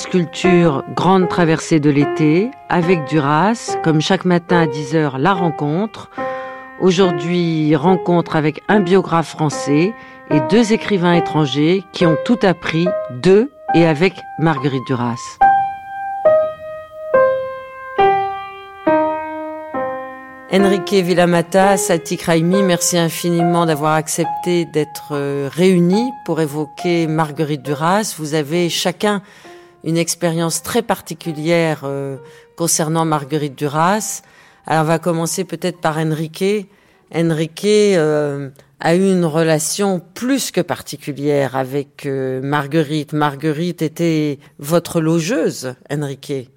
France Culture, grande traversée de l'été, avec Duras, comme chaque matin à 10h, la rencontre. Aujourd'hui, rencontre avec un biographe français et deux écrivains étrangers qui ont tout appris de et avec Marguerite Duras. Enrique Villamata, Satik Raimi, merci infiniment d'avoir accepté d'être euh, réunis pour évoquer Marguerite Duras. Vous avez chacun une expérience très particulière euh, concernant Marguerite Duras. Alors on va commencer peut-être par Enrique. Enrique euh, a eu une relation plus que particulière avec Marguerite. Marguerite était votre logeuse, Enrique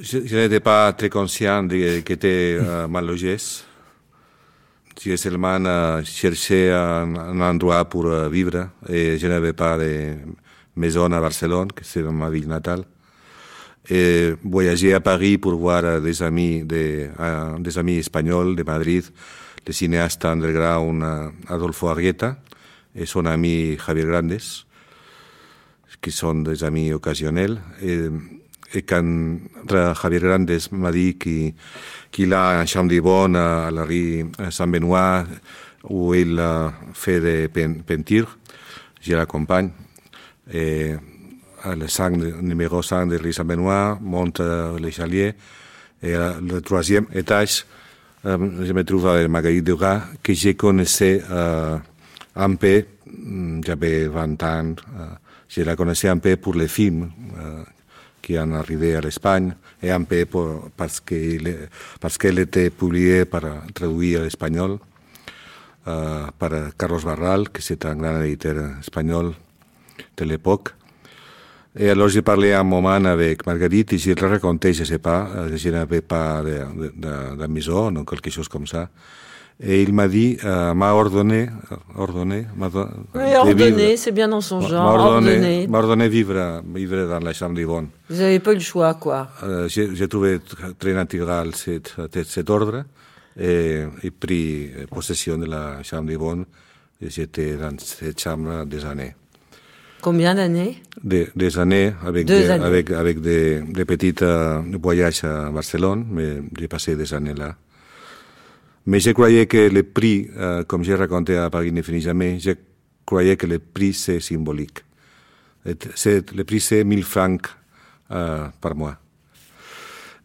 je, n'étais pas très conscient de que était euh, mal logé. J'ai seulement euh, cherché un, un, endroit pour euh, vivre et je n'avais pas de maison à Barcelone, que c'est ma ville natale. Et voyager à Paris pour voir des amis, de, des amis espagnols de Madrid, le cinéaste underground Adolfo Arrieta et son ami Javier Grandes, qui sont des amis occasionnels. Et, et quand Javier Grandes m'a dit qu'il a un champ de bon à la rue Saint-Benoît où il fait des peintures, je l'accompagne. Et le 5, numéro 5 de rue Saint-Benoît monte l'échalier et le troisième étage, je me trouve avec Marguerite Duras que je connaissais un peu, j'avais 20 ans, je la connaissais un peu pour les films qui en arrivé à l'Espagne, et un peu pour, parce qu'elle qu'elle était publiée par traduire à l'espagnol uh, par Carlos Barral, que c'est un grand éditeur espagnol de l'époque. Et alors j'ai parlé un moment avec Marguerite et je lui raconté, je ne sais pas, je n'avais pas de, de, de, de maison ou quelque chose comme ça. Et il m'a dit, euh, m'a ordonné, ordonné, m'a oui, ordonné, c'est bien dans son genre, m'a ordonné, m'a ordonné vivre, vivre dans la chambre d'Yvonne. Vous n'avez pas eu le choix, quoi. Euh, j'ai trouvé très naturel cet, cet ordre et j'ai pris possession de la chambre d'Yvonne et j'étais dans cette chambre des années. Combien d'années des, des, années, avec Deux des, années. avec, avec des, des petits euh, voyages à Barcelone, mais j'ai passé des années là. Mais je croyais que le prix, euh, comme j'ai raconté à Paris ne finit jamais, je croyais que le prix c'est symbolique. C'est, le prix c'est 1000 francs euh, par mois.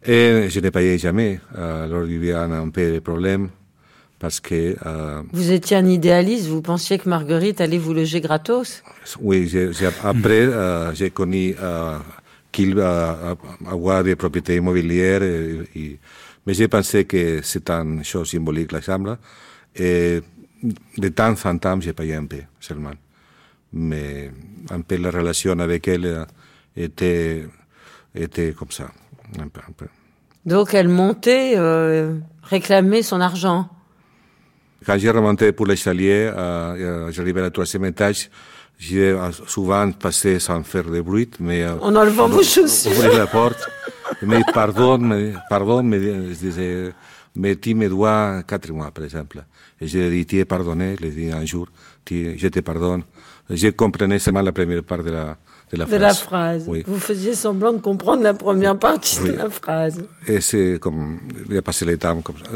Et je ne payais jamais. Euh, alors il y a un, un peu de problème parce que... Euh, vous étiez un idéaliste, vous pensiez que Marguerite allait vous loger gratos Oui, j'ai, j'ai, après euh, j'ai connu euh, qu'il euh, avoir des propriétés immobilières et, et mais j'ai pensé que c'est une chose symbolique, la chambre. Et de temps en temps, j'ai payé un peu seulement. Mais un peu la relation avec elle était, était comme ça. Un peu, un peu. Donc elle montait, euh, réclamait son argent. Quand j'ai remonté pour l'escalier, euh, j'arrivais au troisième étage, j'ai souvent passé sans faire de bruit, mais... En enlevant vos chaussures. Ouvrir la porte. Mais pardon, mais, pardon, mais je disais, mais tu me dois quatre mois, par exemple. Et je lui ai dit, tu es pardonné, je lui ai dit un jour, je te pardonne. Je comprenais seulement la première part de la, de la de phrase. la phrase. Oui. Vous faisiez semblant de comprendre la première partie Oui. de la phrase. Et c'est comme, il a passé le temps comme ça.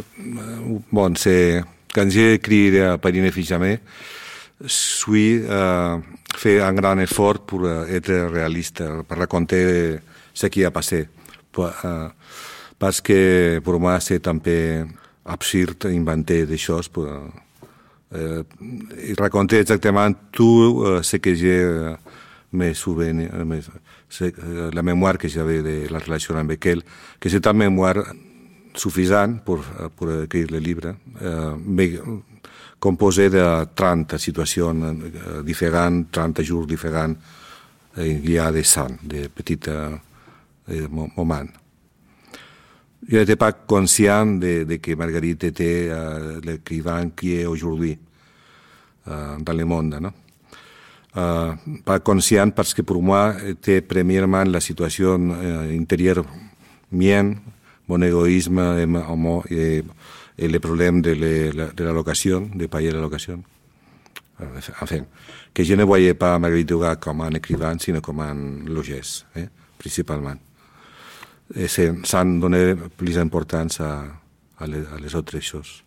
Bon, c'est, quand j'ai écrit à Paris ne fit jamais, je suis euh, fait un grand effort pour euh, être réaliste, pour raconter ce qui a passé. Euh, parce que pour moi, c'est un peu absurde inventer des choses pour euh, raconter exactement tout ce que euh, mes souvenirs, la mémoire que j'avais de la relation avec elle, que c'est une mémoire suffisante pour, pour écrire le livre, euh, mais composé de 30 situations euh, différentes, 30 jours différents, il y a des ans, des petits euh, moments. Je n'étais pas conscient de, de, que Marguerite était euh, l'écrivain qui est aujourd'hui dans le monde. Non? Euh, pas conscient parce que pour moi était premièrement la situation euh, intérieure mienne, mon égoïsme et, et, et le problème de, le, de la location, de payer la location. enfin, que je ne voyais pas Marguerite Duras comme un écrivain, sinon comme un logès, eh, principalement. Et sans donner plus d'importance à, à, les, à les autres choses.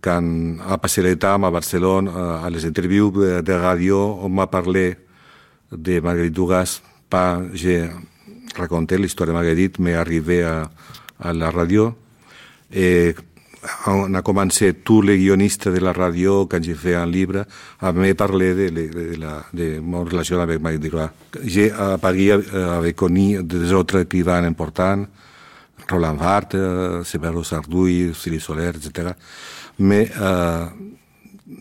Quand a passé le temps à Barcelone, à les interviews de radio, on m'a parlé de Marguerite Duras, pas j'ai raconté l'histoire de Marguerite, mais arrivé à, à la radio. Et on a commencé tous les guionistes de la radio, quand j'ai fait un livre, à me parler de, de, de, la, de mon relation avec Marguerite Duras. J'ai à Paris avec connu des autres écrivains importants, Roland Barthes, Severo Sardouille, Cyril Soler, etc. Mais euh,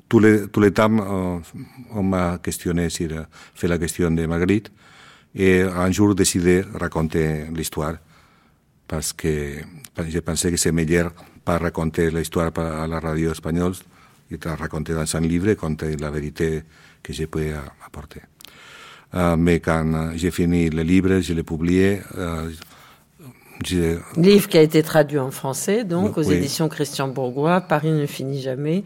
tous les, tous les temps, euh, on m'a questionné sur faire la question de Marguerite. Et un jour, décidé de raconter l'histoire parce que je pensais que c'est meilleur pas raconter l'histoire à la radio espagnole et de la raconter dans un livre, conter la vérité que je peux apporter. Uh, mais quand j'ai fini le livre, je l'ai publié. Livre qui a été traduit en français, donc, aux oui. éditions Christian Bourgois, Paris ne finit jamais.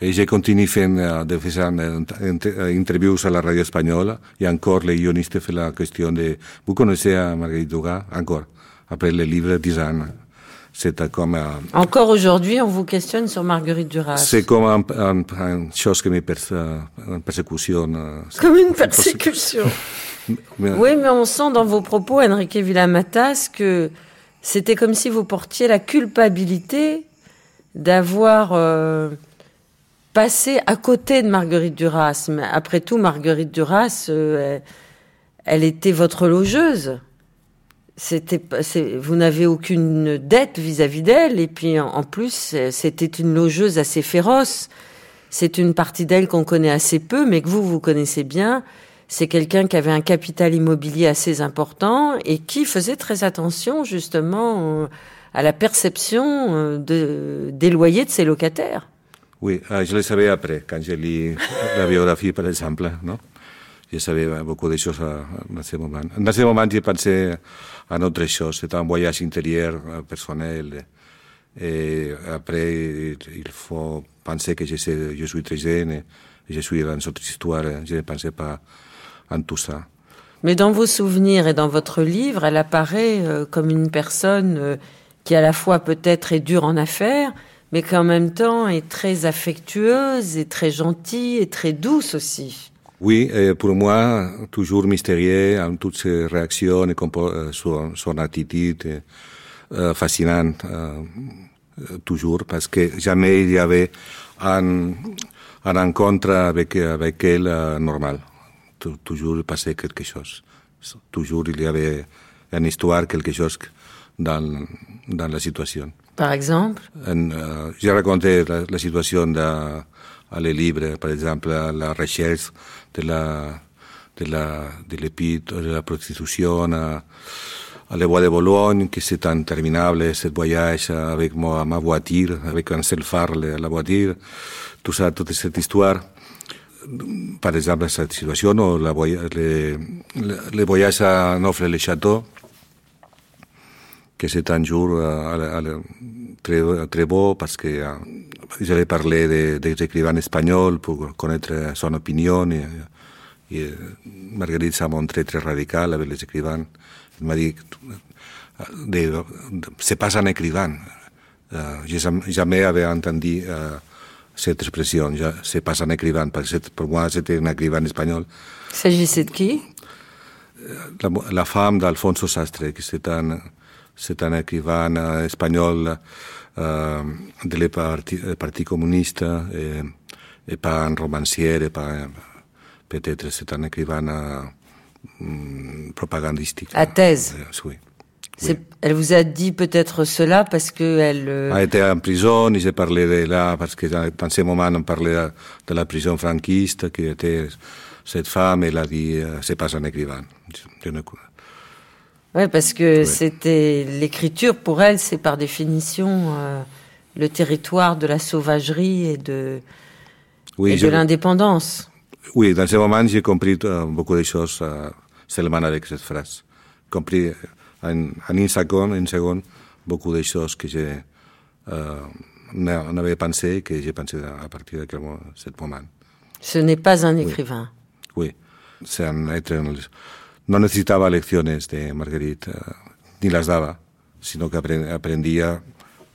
Et j'ai continué fent de faire interviews à la radio espagnole, et encore les guionistes font la question de... Vous connaissez Marguerite Dugas? Encore, après le livre 10 ans. C'est comme un... Encore aujourd'hui, on vous questionne sur Marguerite Duras. C'est comme un, un, une chose que me une persécution. Comme une persécution. oui, mais on sent dans vos propos, Enrique Villamatas, que c'était comme si vous portiez la culpabilité d'avoir euh, passé à côté de Marguerite Duras. Mais après tout, Marguerite Duras, euh, elle, était votre logeuse c'était vous n'avez aucune dette vis-à-vis d'elle et puis en, plus c'était une logeuse assez féroce. C'est une partie d'elle qu'on connaît assez peu mais que vous vous connaissez bien. C'est quelqu'un qui avait un capital immobilier assez important et qui faisait très attention justement à la perception de, des loyers de ses locataires. Oui, je le savais après, quand j'ai lu la biographie, par exemple. Non je savais beaucoup de choses en ce moment. En ce moment, j'ai pensé à autre chose. C'était un voyage intérieur, personnel. Et après, il faut penser que je, sais, je suis très jeune et je suis dans cette histoire. Je ne pensais pas en tout ça. Mais dans vos souvenirs et dans votre livre, elle apparaît euh, comme une personne euh, qui à la fois peut-être est dure en affaires, mais qui en même temps est très affectueuse et très gentille et très douce aussi. Oui, pour moi, toujours mystérieux, en toutes ses réactions et son, son attitude euh, fascinante, euh, toujours, parce que jamais il y avait un, un rencontre avec, avec elle euh, normal. Toujours passait quelque chose. Toujours il y avait une histoire, quelque chose dans, dans la situation. Par exemple en, uh, J'ai raconté la, la situation de à les livres, par exemple, à la recherche de la de la de l'épître de la prostitution, à, à les bois de Bologne, que c'est interminable, ce voyage avec moi, ma voiture, avec un seul phare, la voiture, tout ça, toute cette histoire. Par exemple, cette situation, ou la, le, le voyage à Nofle-le-Château, que c'est un jour à, à, très, très beau parce que euh, j'avais parlé des de écrivains espagnols pour connaître son opinion et, et Marguerite s'est montrée très radicale avec les écrivains. Elle m'a dit, de, de, c'est pas un écrivain. Uh, je jamais avait entendu uh, cette expression, c'est pas un écrivain, parce que pour moi c'était un écrivain espagnol. S'agissait de qui la, la femme d'Alfonso Sastre, qui c'est un, c'est un écrivain espagnol uh, del parti, parti communiste et, et pas un romancier, et pas peut-être c'est un écrivain um, propagandistique. À thèse. Euh, oui. Oui. Elle vous a dit peut-être cela parce que elle. Euh... Elle était en prison. J'ai parlé de là parce que dans ce moment on parlait de la prison franquiste qui était cette femme. Elle a dit c'est pas un écrivain. Je ne... Oui, parce que ouais. c'était l'écriture pour elle, c'est par définition euh, le territoire de la sauvagerie et de, oui, et de l'indépendance. Oui, dans ce moment, j'ai compris uh, beaucoup de choses uh, seulement avec cette phrase. Compris en, en une seconde, une seconde, beaucoup de choses que uh, n'avais pensé, que j'ai pensé à partir de ce moment. Ce n'est pas un écrivain. Oui, c'est un être. No necesitaba lecciones de Marguerite, uh, ni las daba, sino que aprendía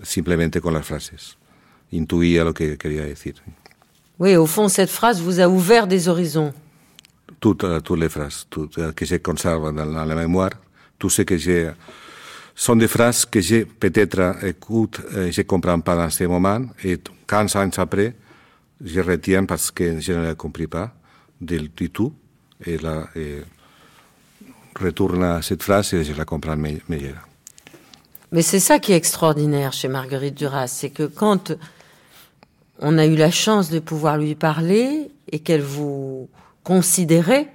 simplemente con las frases. Intuía lo que quería decir. Oui, au fond, cette phrase vous a ouvert des horizons. Toutes, uh, toutes les phrases toutes, uh, que je conserve dans, dans la mémoire, tout ce que j'ai sont des phrases que j'ai peut-être écoute, je ne comprends pas dans ce moment, et 15 ans après, je retiens parce que je ne la compris pas du, tout, et, la, et retourne à cette phrase et je la comprends meilleure. Mais c'est ça qui est extraordinaire chez Marguerite Duras, c'est que quand on a eu la chance de pouvoir lui parler et qu'elle vous considérait,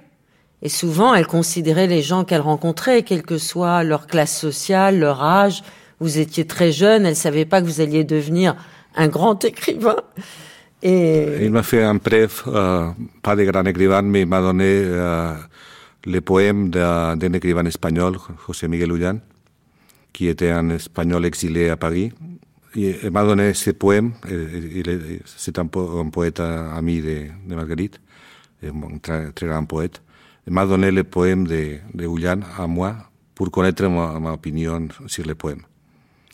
et souvent elle considérait les gens qu'elle rencontrait, quelle que soit leur classe sociale, leur âge. Vous étiez très jeune, elle savait pas que vous alliez devenir un grand écrivain. Et... Il m'a fait un prêt, euh, pas de grand écrivain, mais il m'a donné euh, les poèmes d'un écrivain espagnol, José Miguel Ullan, qui était un espagnol exilé à Paris. Il m'a donné ces poèmes. C'est un, poète ami de, de Marguerite, un très, très grand poète. Il m'a donné les poèmes de, de Ullan à moi pour connaître ma, ma opinion sur les poèmes.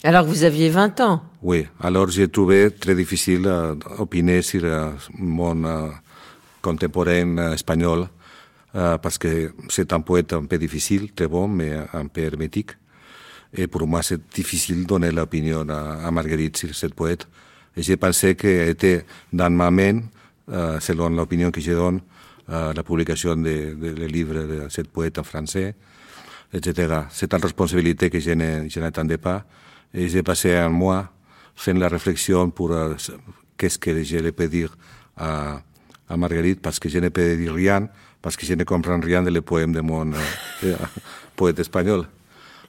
Alors vous aviez 20 ans Oui, alors j'ai trouvé très difficile d'opiner sur mon uh, contemporain espagnol uh, parce que c'est un poète un peu difficile, très bon, mais un peu hermétique. Et pour moi, c'est difficile de donner l'opinion à, à, Marguerite sur cette poète. Et j'ai pensé qu'elle était dans ma main, uh, selon l'opinion que je donne, uh, la publication des de, de livres de cette poète en français, etc. C'est une responsabilité que je n'attendais pas. Et j'ai passé un mois faisant la réflexion pour uh, qu'est-ce que je peux dire à, à Marguerite, parce que je ne peux dire rien, parce que je ne comprends rien des poèmes de mon poète espagnol.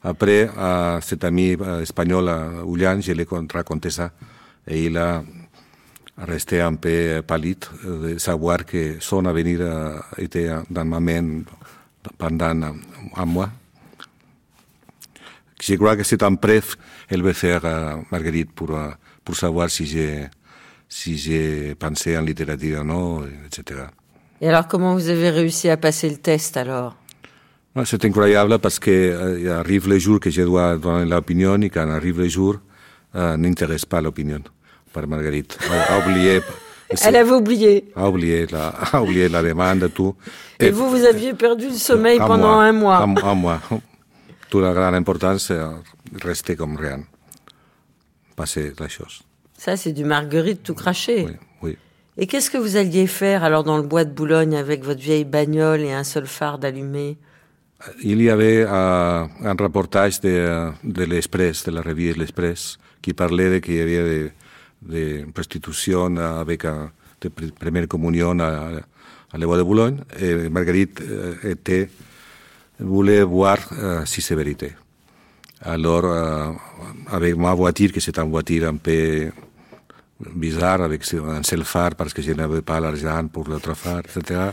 Après, à cet ami espagnol, Julian, je l'ai raconté ça. Et il a resté un peu pâlide de savoir que son avenir était dans ma main pendant un mois. Je crois que c'est un prêt qu'elle veut faire à Marguerite pour, pour savoir si j'ai si pensé en littérature ou non, etc. Et alors, comment vous avez réussi à passer le test alors? C'est incroyable parce que euh, arrive le jour que je dois donner l'opinion et quand arrive le jour, euh, n'intéresse pas l'opinion par Marguerite. A, a oublié. Elle avait oublié. A oublié la, a oublié la demande, tout. Et, et vous, vous aviez perdu le sommeil pendant mois, un mois. Un, un mois. Toute la grande importance, c'est rester comme rien. Passer la chose. Ça, c'est du Marguerite tout craché. Oui, oui. Et qu'est-ce que vous alliez faire alors dans le bois de Boulogne avec votre vieille bagnole et un seul phare d'allumé? Il y avait uh, un reportage de, de l'Express, de la revue L'Express, qui parlait qu'il y avait de, prostitution avec un, de première communion à, à l'Eau de Boulogne. Et Marguerite était, voulait voir si c'est vérité. Alors, uh, avec ma voiture, que c'est une voiture un peu bizarre, avec un seul phare, parce que je n'avais pas l'argent pour l'autre phare, etc.,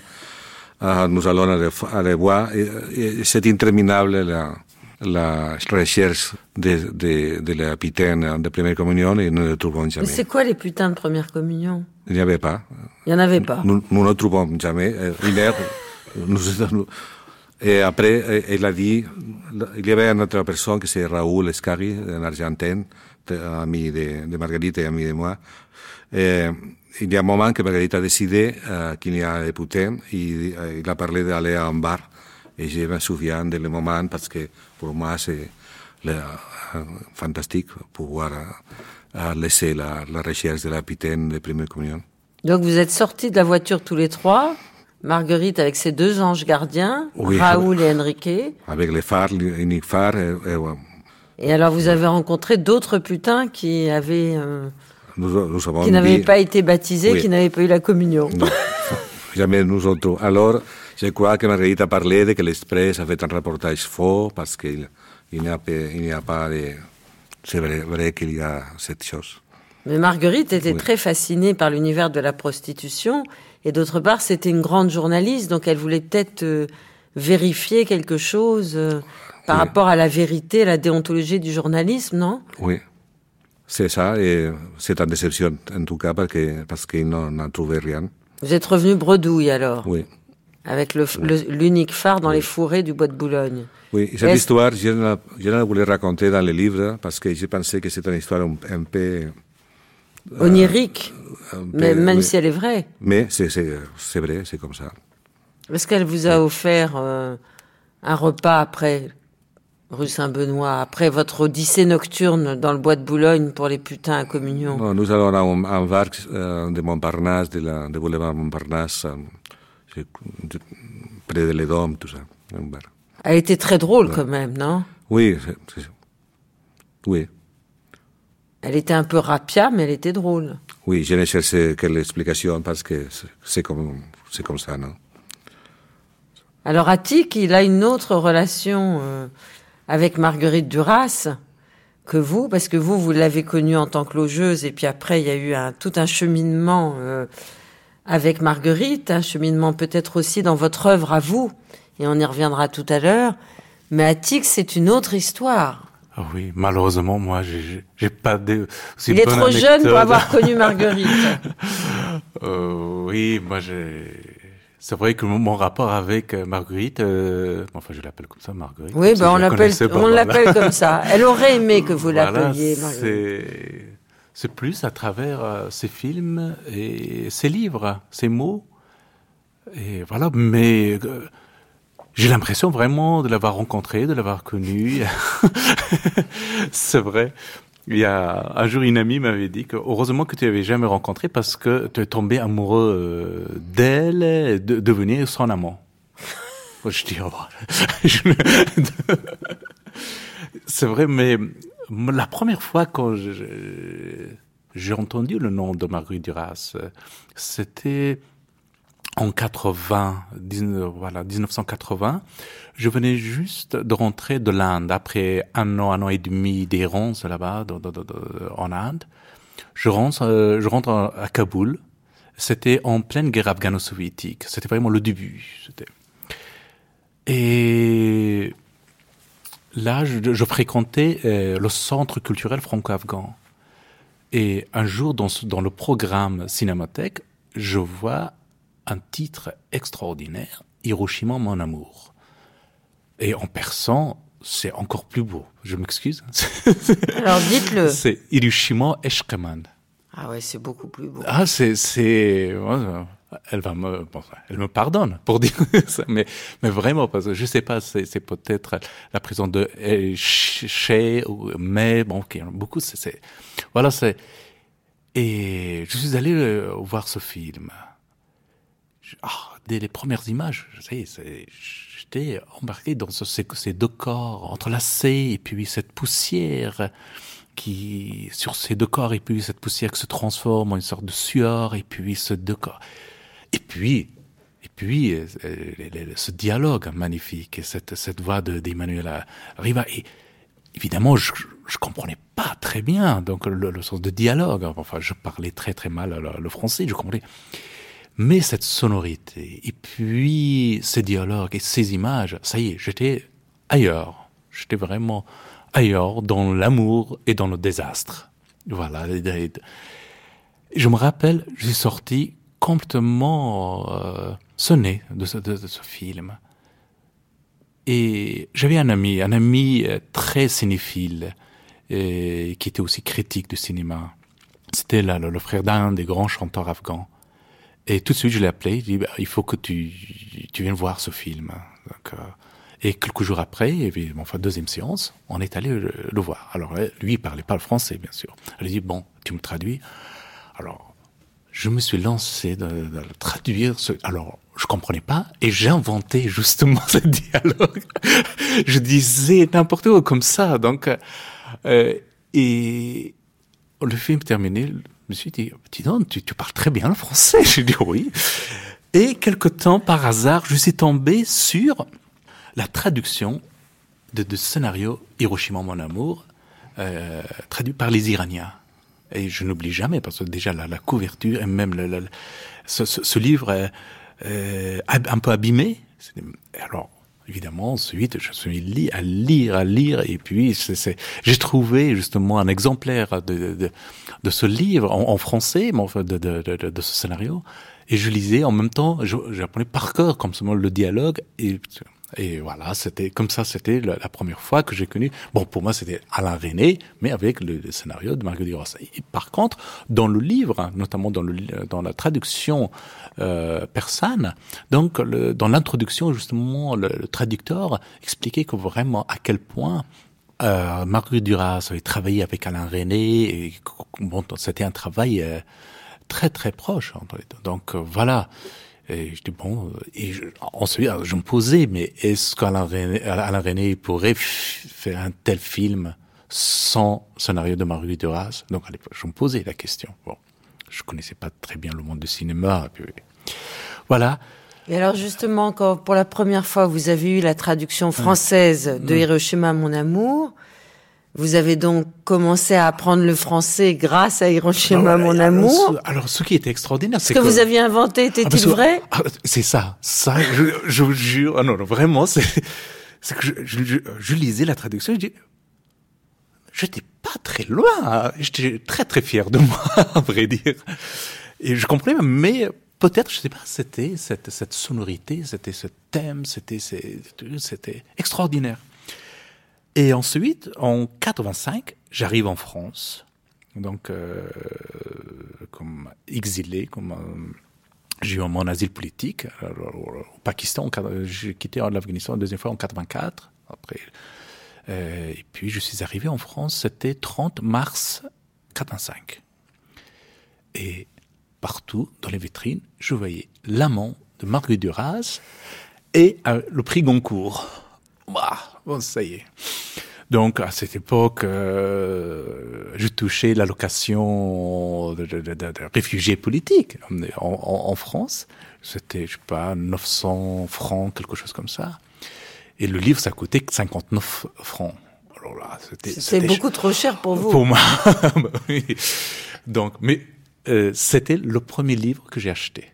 uh, nous allons aller voir. C'est interminable la, la recherche de, de, de la pitaine de première communion et nous ne trouvons jamais. Mais c'est quoi les putains de première communion Il n'y avait pas. Il n'y en avait pas. Nous, nous ne trouvons jamais. Une heure, nous, et après, il a dit, il y avait une autre personne qui c'est Raoul Escari, un Argentin, ami de, de Marguerite et ami de moi. Et, il y a un moment que Margarita a décidé qu'il y a des putains il a parlé d'aller à un bar. Et je me souviens de le moment parce que pour moi c'est fantastique pouvoir laisser la, la, recherche de la pitaine de première communion. Donc vous êtes sortis de la voiture tous les trois Marguerite avec ses deux anges gardiens, oui, Raoul et Enrique. Avec les phares, l'unique phare. Et, et, et, alors vous avez rencontré d'autres putains qui avaient... Euh nous, nous avons qui n'avaient pas été baptisés, oui. qui n'avaient pas eu la communion. Non, jamais nous autres. Alors, je crois que Marguerite a parlé de que l'Express a fait un reportage faux parce qu'il il n'y a, a, pas de... C'est vrai, vrai qu'il y a cette chose. Mais Marguerite était oui. très fascinée par l'univers de la prostitution et d'autre part, c'était une grande journaliste, donc elle voulait peut-être euh, vérifier quelque chose euh, par oui. rapport à la vérité, la déontologie du journalisme, non? Oui. C'est ça, et c'est une déception en tout cas parce que, parce qu'il n'en a trouvé rien. Vous êtes revenu bredouille alors? Oui. Avec l'unique phare dans les fourrés du bois de Boulogne. Oui, cette histoire, je ne, je la voulais raconter dans le livre parce que j'ai pensé que c'était une histoire un, un peu... Euh, Onirique, mais même si elle est vraie. Mais c'est vrai, c'est comme ça. Est-ce qu'elle vous a offert euh, un repas après rue Saint-Benoît, après votre odyssée nocturne dans le bois de Boulogne pour les putains à communion Nous allons en, en var euh, de Montparnasse, de, la, de boulevard Montparnasse, euh, près de l'Edom, tout ça. Un bar. Elle était très drôle quand même, non? Oui, c oui. Elle était un peu rapia, mais elle était drôle. Oui, je n'ai cherché quelle explication parce que c'est comme, comme ça, non? Alors Attic, il a une autre relation euh, avec Marguerite Duras que vous, parce que vous, vous l'avez connue en tant que logeuse, et puis après, il y a eu un, tout un cheminement euh, avec Marguerite, un cheminement peut-être aussi dans votre œuvre à vous, et on y reviendra tout à l'heure. Mais Attic, c'est une autre histoire. Ah oui, malheureusement, moi, j'ai pas de. Il est trop jeune pour avoir connu Marguerite. euh, oui, moi, j'ai. C'est vrai que mon rapport avec euh, Marguerite, euh, enfin je l'appelle comme ça, Marguerite. Oui, ben on l'appelle, on l'appelle comme ça. Elle aurait aimé que vous l'appeliez. Marguerite. C'est plus à travers euh, ses films et ses livres, ses mots, et voilà. Mais euh, j'ai l'impression vraiment de l'avoir rencontré, de l'avoir connu. c'est vrai. Il y a un jour, une amie m'avait dit que heureusement que tu l'avais jamais rencontré parce que tu es tombé amoureux euh, d'elle et de devenir son amant. Je dis, oh, c'est vrai, mais la première fois quand j'ai entendu le nom de Marguerite Duras, c'était en 80, voilà, 1980, je venais juste de rentrer de l'Inde après un an, un an et demi d'errance là-bas, en Inde. Je rentre, euh, je rentre à Kaboul. C'était en pleine guerre afghano-soviétique. C'était vraiment le début. Et là, je, je fréquentais euh, le centre culturel franco-afghan. Et un jour, dans, dans le programme Cinémathèque, je vois un titre extraordinaire, Hiroshima, mon amour. Et en persan, c'est encore plus beau. Je m'excuse. Alors dites-le. C'est Hiroshima Eshkeman. Ah ouais, c'est beaucoup plus beau. Ah, c'est, c'est, elle va me, bon, elle me pardonne pour dire ça, mais, mais vraiment, parce que je sais pas, c'est, c'est peut-être la prison de chez ou mais, bon, okay, beaucoup, c'est, c'est, voilà, c'est, et je suis allé euh, voir ce film oh, dès les premières images, j'étais embarqué dans ces, deux corps entrelacés, et puis cette poussière qui, sur ces deux corps, et puis cette poussière qui se transforme en une sorte de sueur, et puis ce deux corps. Et puis, et puis, euh, ce dialogue magnifique, et cette, cette voix d'Emmanuel Riva. Et évidemment, je, je comprenais pas très bien donc le, sens de dialogue. Enfin, je parlais très très mal le français, je comprenais mais cette sonorité, et puis ces dialogues et ces images, ça y est, j'étais ailleurs. J'étais vraiment ailleurs dans l'amour et dans le désastre. Voilà. Je me rappelle, je suis sorti complètement euh, sonné de ce, de, ce, film. Et j'avais un ami, un ami euh, très cinéphile, et, qui était aussi critique du cinéma. C'était le frère d'un des grands chanteurs afghans. Et tout de suite, je l'ai appelé. Je dit, bah, il faut que tu, tu viennes voir ce film. Donc, euh, et quelques jours après, et enfin deuxième séance, on est allé le, voir. Alors lui, il parlait pas le français, bien sûr. Elle dit bon, tu me traduis. Alors, je me suis lancé de, de traduire. Ce, alors, je comprenais pas et j'ai inventé justement ce dialogue. je disais n'importe quoi comme ça. Donc, euh, et le film terminé, me suis dit, dis donc, tu, parles très bien le français. J'ai dit oui. Et quelque temps, par hasard, je suis tombé sur la traduction de, de scénario Hiroshima mon amour, euh, traduit par les Iraniens. Et je n'oublie jamais, parce que déjà la, couverture et même ce, livre euh, un peu abîmé. Alors, évidemment, ensuite, je suis mis à lire, à lire, et puis j'ai trouvé justement un exemplaire de, de, de ce livre en, en français, mais enfin de, de, ce scénario, Et je lisais en même temps, j'apprenais par cœur comme ça le dialogue et et voilà, c'était comme ça, c'était la, première fois que j'ai connu. Bon, pour moi, c'était Alain René, mais avec le, scénario de Marguerite Duras. Et par contre, dans le livre, notamment dans, la traduction euh, persane, donc dans l'introduction, justement, le, traducteur expliquait vraiment à quel point euh, Marguerite Duras avait travaillé avec Alain René, et bon, c'était un travail euh, très très proche deux. Donc euh, voilà. Et je dis bon, et je, ensuite je me posais, mais est-ce qu'Alain René, Alain René pourrait faire un tel film sans scénario de Marguerite Duras? Donc à l'époque, je me posais la question. Bon, je connaissais pas très bien le monde du cinéma. Puis, voilà. Et alors justement, quand pour la première fois vous avez eu la traduction française de Hiroshima, mon amour, vous avez donc commencé à apprendre le français grâce à Hiroshima, mon amour. Alors, ce qui était extraordinaire, c'est que, ce que vous aviez inventé était-il ah, vrai ah, C'est ça, ça, je, je vous jure. Ah non, non, vraiment, c'est, que je, je, je, lisais la traduction, je dis, j'étais pas très loin, hein. j'étais très très fier de moi, à vrai dire. Et je comprenais, mais peut-être, je sais pas, c'était cette, cette sonorité, c'était ce thème, c'était, c'était extraordinaire. Et ensuite, en 85, j'arrive en France, donc euh, comme exilé, comme euh, j'ai eu mon asile politique au Pakistan. J'ai quitté l'Afghanistan la deuxième fois en 84. Après, euh, et puis je suis arrivé en France, c'était 30 mars 85. Et partout dans les vitrines, je voyais l'amant de Marguerite Duras et le prix Goncourt. Bah, bon, ça y est. Donc à cette époque, euh, je touchais l'allocation de, de, de, de, réfugiés politiques en, en, en France. C'était, je sais pas, 900 francs, quelque chose comme ça. Et le livre, ça coûtait 59 francs. Alors là, c'était, beaucoup trop cher pour vous. Pour moi. Donc, mais euh, c'était le premier livre que j'ai acheté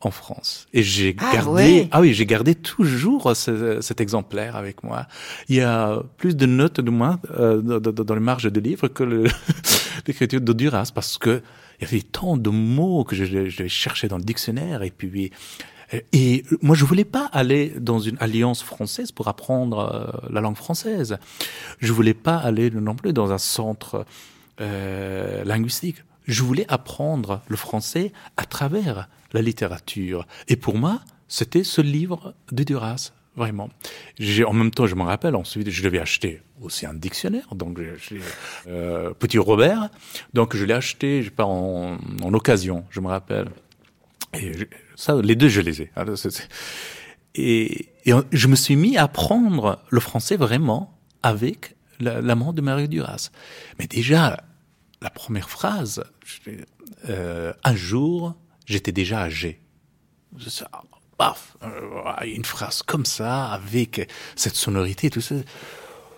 en France. Et j'ai ah, gardé, ah oui, j'ai gardé toujours cet exemplaire avec moi. Il y a plus de notes de moi euh, dans, les marges de livres que l'écriture de Duras parce que il y avait tant de mots que je, je cherchais dans le dictionnaire et puis et moi, je voulais pas aller dans une alliance française pour apprendre euh, la langue française. Je voulais pas aller non plus dans un centre euh, linguistique. Je voulais apprendre le français à travers la littérature. Et pour moi, c'était ce livre de Duras, vraiment. En même temps, je me rappelle, ensuite, je devais acheter aussi un dictionnaire, donc j'ai euh, Petit Robert, donc je l'ai acheté, je pas, en, en, occasion, je me rappelle. Et ça, les deux, je les ai. Et, et, je me suis mis à apprendre le français vraiment avec l'amant de Marie Duras. Mais déjà, la première phrase, euh, un jour, j'étais déjà âgé. Paf, euh, une phrase comme ça, avec cette sonorité, tout ça.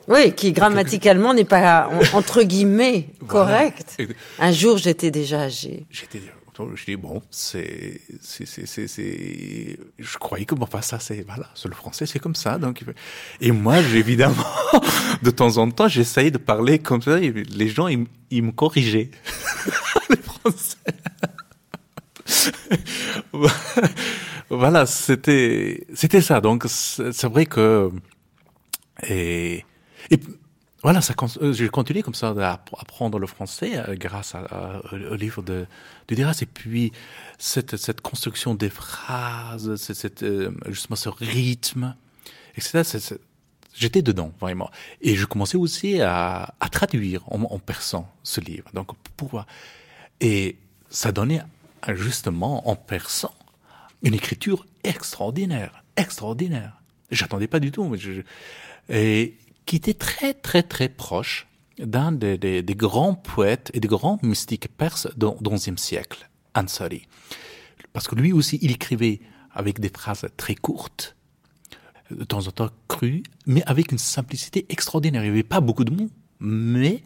Oui, qui grammaticalement n'est pas, entre guillemets, correct. Un jour, j'étais déjà âgé. J'étais je dis bon, c'est, c'est, c'est, c'est, je croyais que bon, pas ça, c'est voilà, sur le français, c'est comme ça. Donc, et moi, évidemment, de temps en temps, j'essayais de parler comme ça. Les gens, ils, me corrigeaient. les Français. voilà, c'était c'était ça. Donc c'est vrai que et voilà, ça, euh, j'ai continué comme ça à apprendre le français euh, grâce au livre de, de. Et puis cette, cette construction des phrases, cette, euh, justement ce rythme, etc. J'étais dedans vraiment. Et je commençais aussi à, à traduire en, en persan ce livre. Donc pour et ça donnait justement en persan une écriture extraordinaire, extraordinaire. J'attendais pas du tout. Mais je, et qui était très très très proche d'un des, des, des, grands poètes et des grands mystiques perses du XIe siècle, Ansari. Parce que lui aussi, il écrivait avec des phrases très courtes, de temps en temps crues, mais avec une simplicité extraordinaire. Il n'y avait pas beaucoup de mots, mais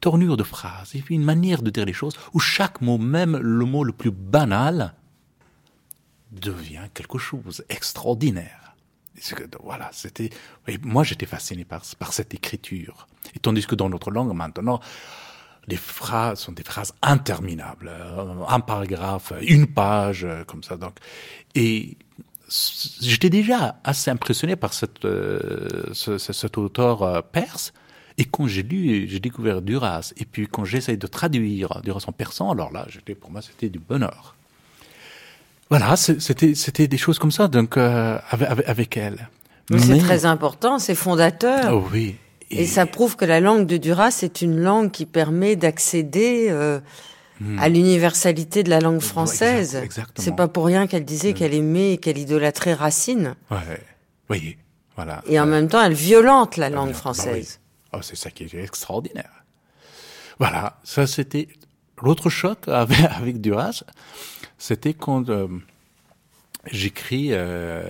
tournure de phrases, une manière de dire les choses où chaque mot, même le mot le plus banal, devient quelque chose d'extraordinaire. Voilà, c'était. Moi, j'étais fasciné par, par cette écriture. Et tandis que dans notre langue, maintenant, des phrases sont des phrases interminables, euh, un paragraphe, une page, euh, comme ça. Donc, et j'étais déjà assez impressionné par euh, ce, cet auteur perse. Et quand j'ai lu, j'ai découvert Duras. Et puis quand j'essaye de traduire Duras en persan, alors là, pour moi, c'était du bonheur. Voilà, c'était, c'était des choses comme ça, donc avec, avec, elle. Mais, c'est très important, c'est fondateur. Oh oui. Et, ça prouve que la langue de Duras est une langue qui permet d'accéder euh, hmm. à l'universalité de la langue française. C'est pas pour rien qu'elle disait qu'elle aimait et qu'elle idolâtrait Racine. Ouais. Oui, voilà. Et en même temps, elle violente la langue bah française. oh, c'est ça qui est extraordinaire. Voilà, ça c'était l'autre choc avec, avec Duras, c'était quand euh, j'écris euh,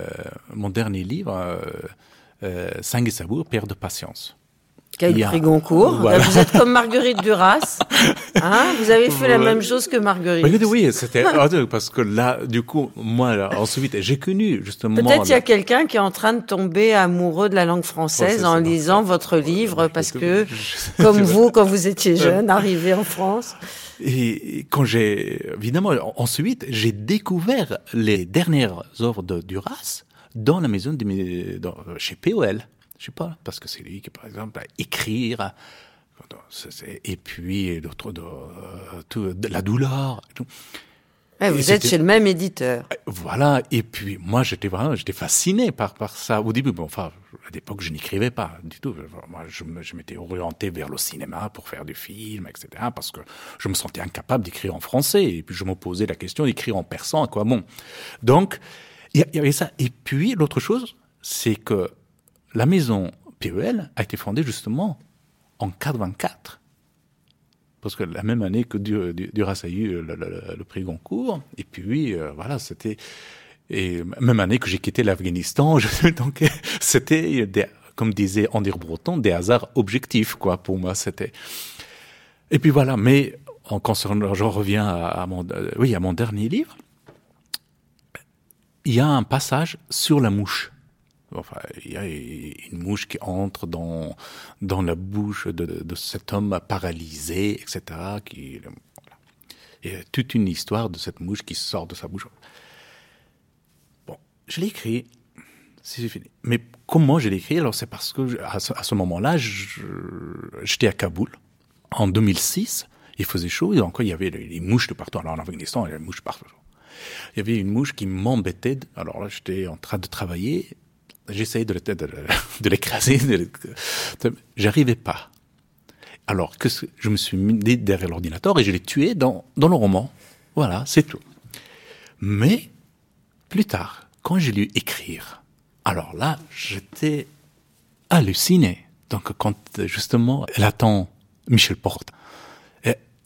mon dernier livre, euh, euh, Sang et Sabour, Père de patience qui a eu le prix Goncourt. Vous êtes comme Marguerite Duras. Hein vous avez fait la même chose que Marguerite. Oui, c'était parce que là, du coup, moi, ensuite, j'ai connu justement. Peut-être il y a quelqu'un qui est en train de tomber amoureux de la langue française en lisant votre livre, parce que, comme vous, quand vous étiez jeune, arrivé en France. Et quand j'ai, évidemment, ensuite, j'ai découvert les dernières œuvres de Duras dans la maison de, chez POL je sais pas, parce que c'est lui qui, par exemple, a écrire, et puis d'autres, de, euh, de, la douleur. Vous êtes chez le même éditeur. Voilà. Et puis moi, j'étais vraiment, j'étais fasciné par par ça au début. Bon, enfin, à l'époque, je n'écrivais pas du tout. Moi, je, m'étais orienté vers le cinéma pour faire du film, etc. Parce que je me sentais incapable d'écrire en français. Et puis je me posais la question d'écrire en persan. Quoi bon. Donc, il y avait ça. Et puis l'autre chose, c'est que la maison PEL a été fondée justement en 84. Parce que la même année que Duras a eu le, prix Goncourt, et puis euh, voilà, c'était et même année que j'ai quitté l'Afghanistan, donc c'était comme disait Andy Breton, des hasards objectifs quoi pour moi c'était. Et puis voilà, mais en concernant, je reviens à, mon euh, oui à mon dernier livre, il y a un passage sur la mouche. Enfin, il y a une mouche qui entre dans dans la bouche de, de cet homme paralysé, etc. Qui. Il y a toute une histoire de cette mouche qui sort de sa bouche. Bon, je l'ai écrit, c'est fini. Mais comment je l'ai écrit? Alors c'est parce que à ce, moment-là, j'étais à Kaboul en 2006. Il faisait chaud, et encore il y avait les, mouches de partout. Alors en Afghanistan, il y avait des mouches partout. Il y avait une mouche qui m'embêtait. Alors là, j'étais en train de travailler j'essayais de, l'écraser, j'arrivais pas. Alors que je me suis mis derrière l'ordinateur et je l'ai tué dans, dans le roman. Voilà, c'est tout. Mais plus tard, quand j'ai lu écrire, alors là, j'étais halluciné. Donc quand justement, elle attend Michel Porte,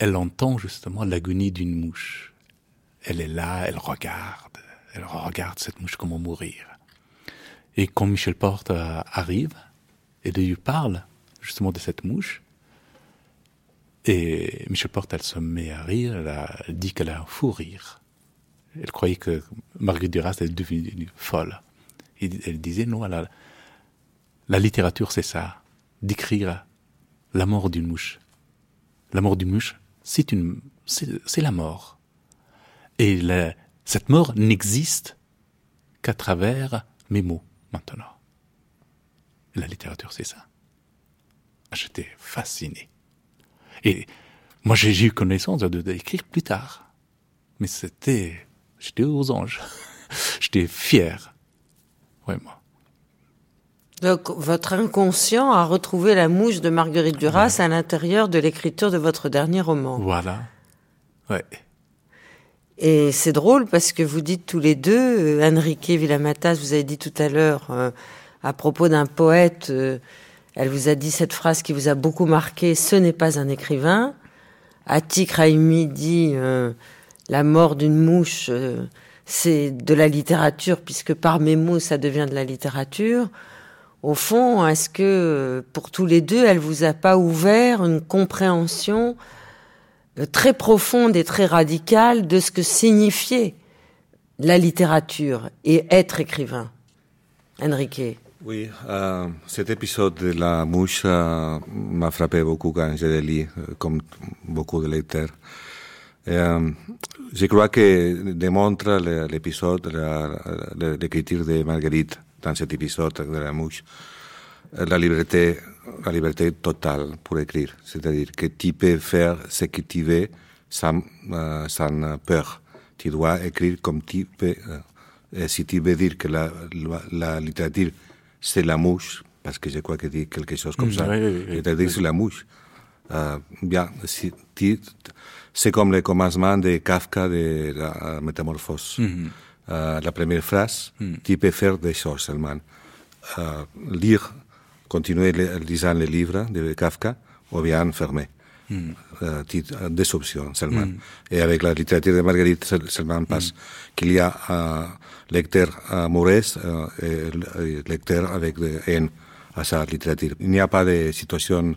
elle entend justement l'agonie d'une mouche. Elle est là, elle regarde, elle regarde cette mouche comment mourir. Et quand Michel Porte euh, arrive et lui parle justement de cette mouche, et Michel Porte, elle se met à rire, elle, dit qu'elle a un fou rire. Elle croyait que Marguerite Duras est devenue folle. Elle disait, non, la, la littérature, c'est ça, d'écrire la mort d'une mouche. La mort d'une mouche, c'est une, c'est la mort. Et cette mort n'existe qu'à travers mes mots maintenant. La littérature, c'est ça. J'étais fasciné. Et moi, j'ai eu connaissance de d'écrire plus tard. Mais c'était, j'étais aux anges. j'étais fier. Vraiment. Donc, votre inconscient a retrouvé la mouche de Marguerite Duras à l'intérieur de l'écriture de votre dernier roman. Voilà. Ouais. Et c'est drôle parce que vous dites tous les deux, euh, Enrique Villamatas, vous avez dit tout à l'heure euh, à propos d'un poète, euh, elle vous a dit cette phrase qui vous a beaucoup marqué, ce n'est pas un écrivain. Atik Raimi dit la mort d'une mouche, c'est de la littérature puisque par mes mots ça devient de la littérature. Au fond, est-ce que pour tous les deux, elle vous a pas ouvert une compréhension euh, très profonde et très radicale de ce que signifiait la littérature et être écrivain. Enrique. Oui, euh, cet épisode de la mouche euh, m'a frappé beaucoup quand je l'ai lu, euh, comme beaucoup de lecteurs. Euh, je crois que démontre l'épisode, l'écriture de Marguerite dans cet épisode de la mouche, la liberté, la liberté totale pour écrire. C'est-à-dire que tu peux faire ce que tu veux sans, sans peur. Tu dois écrire comme tu peux. et si tu veux dire que la, la, la littérature c'est la mouche, parce que je crois que dit quelque chose comme ça. C'est-à-dire c'est la mouche. Euh, bien, si, c'est comme le commencement de Kafka de la Métamorphose. euh, la première phrase, tu peux faire des choses seulement. Euh, lire, continuer lisant le livre de Kafka, ou bien fermer. Euh, des options seulement. Et avec la littérature de Marguerite seulement passe qu'il y a un lecteur amoureux et lecteur avec de haine à sa littérature. Il n'y a pas de situation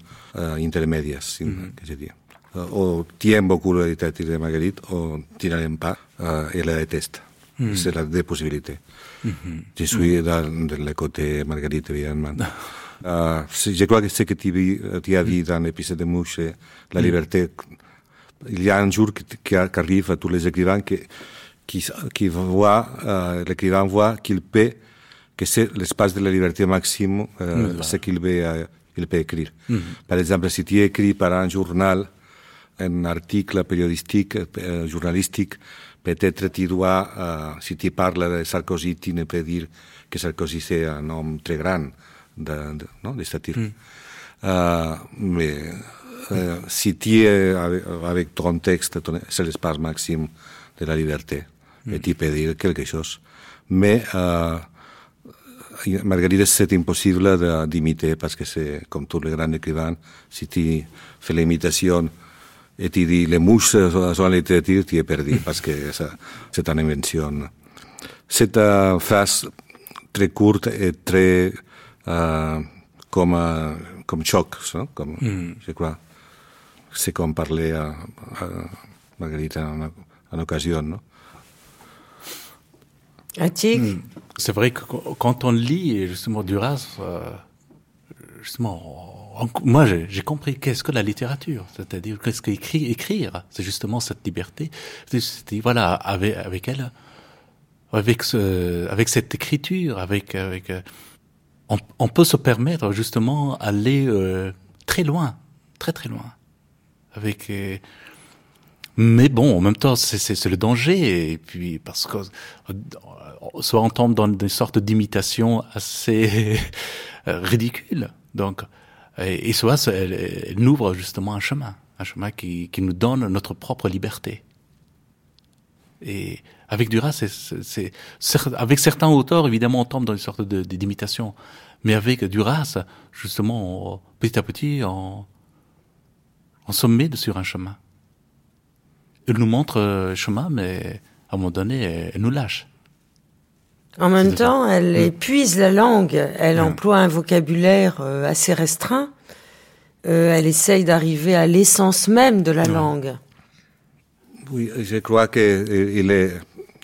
intermédiaire, que je dis. o aimes beaucoup la littérature de Marguerite tu n'aimes pas euh, et la détestes. C'est la deux possibilités. Je suis dans, dans le côté Marguerite, évidemment. Uh, je crois que ce que tu, as vu dans l'épisode de Mouche, la liberté, il y a un jour qui, qui arrive à tous les écrivains qui, qui, qui voit, uh, l'écrivain voit qu'il peut, que c'est l'espace de la liberté maxime, uh, ce qu'il peut, il peut écrire. Mm -hmm. Par exemple, si tu écris par un journal, un article périodistique, euh, journalistique, peut-être tu dois, euh, si tu parles de Sarkozy, tu ne peux dire que Sarkozy c'est un homme très grand de, de, no? de satire. Mm. Uh, mais uh, si avec, avec ton texte, c'est l'espace maxime de la liberté. Mm. Et peux dire quelque chose. Mais uh, Marguerite, c'est impossible d'imiter parce que c'est comme tous les grands écrivains. Si tu fais l'imitation et tu dis les mouches sont la littérature, tu es perdu parce que c'est une invention. C'est une phrase très courte et très uh, comme, comme choc, comme, mm. je crois. C'est comme parler à, à Marguerite en, en occasion. No? Mm. C'est vrai que quand on lit justement Duras, euh, justement, on, moi j'ai compris qu'est-ce que la littérature, c'est-à-dire qu'est-ce qu'écrire, écrire, c'est justement cette liberté. Voilà avec, avec elle, avec ce, avec cette écriture, avec avec on, on, peut se permettre justement aller euh, très loin, très très loin. Avec, euh, mais bon, en même temps, c'est le danger. Et puis parce que euh, soit on tombe dans des sortes d'imitations assez ridicules. Donc, et, et soit elle, elle, ouvre justement un chemin, un chemin qui, qui nous donne notre propre liberté. Et avec Duras, c'est, avec certains auteurs, évidemment, on tombe dans une sorte de, d'imitation. Mais avec Duras, justement, on, petit à petit, on, on se met sur un chemin. Elle nous montre le chemin, mais à un moment donné, elle, elle nous lâche. En même temps, elle mmh. épuise la langue. Elle mmh. emploie un vocabulaire euh, assez restreint. Euh, elle essaye d'arriver à l'essence même de la mmh. langue. Oui, je crois qu'il est.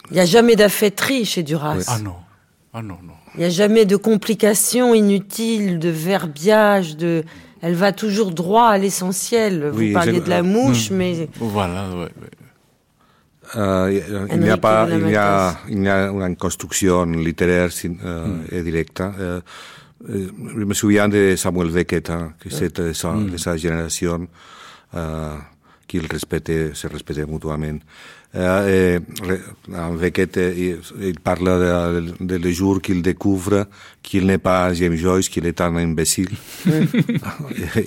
Il n'y a jamais d'affêterie chez Duras. Oui. Ah non, ah non, non. Il n'y a jamais de complications inutiles, de verbiage, de. Elle va toujours droit à l'essentiel. Vous oui, parliez de la mouche, mmh. mais. Voilà, ouais, ouais. Uh, il n'y a pas, il y a, il y a une construction littéraire uh, mm. et directe. Uh, je me souviens de Samuel Beckett, hein, que c'était de, sa, mm. de sa génération, qu'il respectait, se respectait mutuament. Euh, en Beckett, il, il parle de, de, le jour qu'il découvre qu'il n'est pas James Joyce, qu'il est un imbécile,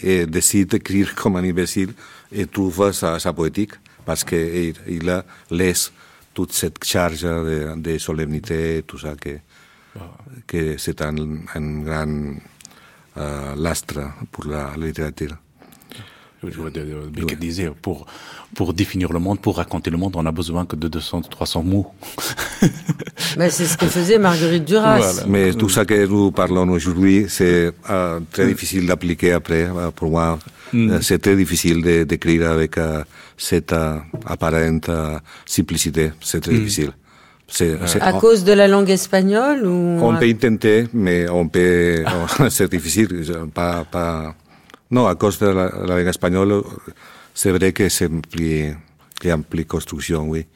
et, et décide d'écrire comme un imbécile et trouve sa, sa poétique parce qu'il il laisse toute cette charge de, de solennité, tout ça, que, que c'est un, un grand uh, lastre pour la littérature. Beckett disait, pour, pour définir le monde, pour raconter le monde, on a besoin que de 200, 300 mots. Mais c'est ce que faisait Marguerite Duras. Voilà. Mais tout ça que nous parlons aujourd'hui, c'est euh, très difficile d'appliquer après. Pour moi, mm. c'est très difficile d'écrire avec euh, cette euh, apparente simplicité. C'est très mm. difficile. C'est, c'est- À on, cause de la langue espagnole ou on peut intenter, mais on peut, c'est difficile. pas, non, à cause de la, la langue espagnole, c'est vrai que c'est plus, qu'il y a plus construction, oui.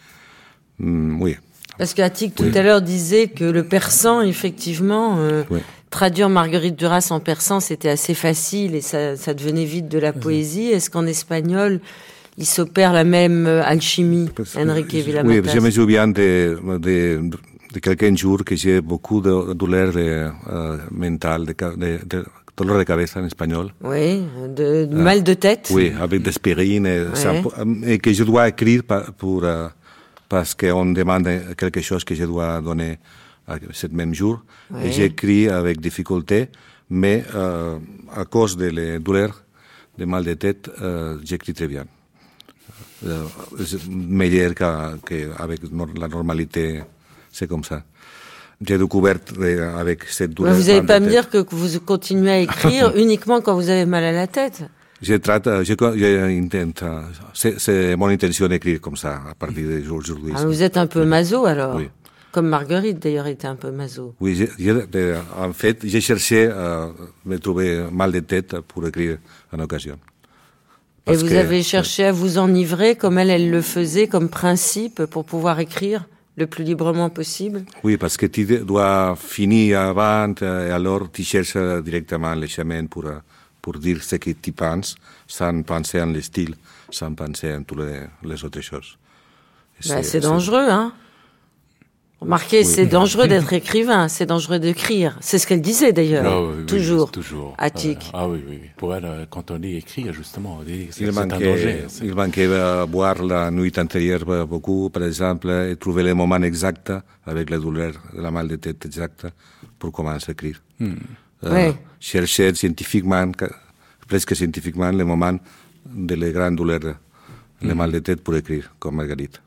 Mm, oui. Parce tout Oui. à l'heure disait que le persan, effectivement, euh, Oui. traduire Marguerite Duras en persan, c'était assez facile et ça, ça devenait vite de la poésie. Est-ce qu'en espagnol, il s'opère la même euh, alchimie, Parce que Enrique je- Villamatas Oui, je me souviens de, de, de quelques jours que j'ai beaucoup de douleurs de, euh, mentales, de, ca- de, de dolor de cabeza en espagnol. Oui, de, de mal de tête. Ah. Oui, avec des aspirines, et, ça- et que je dois écrire pour, parce qu'on demande quelque chose que je dois donner ce même jour. Et j'écris avec difficulté, mais euh, à cause de les douleurs, de mal de tête, euh, j'écris très bien. Euh, meilleur qu'avec la normalité, c'est comme ça. J'ai découvert euh, avec cette Mais douleur. vous n'allez pas me dire que vous continuez à écrire uniquement quand vous avez mal à la tête. Je traite, euh, je, euh, c'est, mon intention d'écrire comme ça à partir d'aujourd'hui. Ah, vous êtes un peu maso alors. Oui. Comme Marguerite d'ailleurs était un peu maso. Oui, je- je- de- en fait, j'ai cherché à me trouver mal de tête pour écrire en occasion. Et vous que- avez cherché à vous enivrer comme elle, elle le faisait comme principe pour pouvoir écrire le plus librement possible. Oui, parce que tu dois finir avant, euh, et alors tu cherches directement le chemin pour, euh, pour dire ce que tu penses, sans penser en le style, sans penser en toutes les, les autres choses. Bah, c'est dangereux, hein Remarquez, c'est dangereux d'être écrivain, c'est dangereux d'écrire. C'est ce qu'elle disait d'ailleurs, Ah oui, oui, toujours. toujours. Attic. Euh, ah oui, oui, oui. Pour elle, euh, quand on dit écrire, justement, on dit que c'est un manquait, danger. c'est- il manquait euh, boire la nuit antérieure euh, beaucoup, par exemple, et trouver le moment exact avec la douleur, la mal de tête exacte pour commencer à écrire. Euh, Ouais. Chercher scientifiquement, que- presque scientifiquement, le moment de les grandes douleurs, le mal de tête pour écrire, comme Marguerite.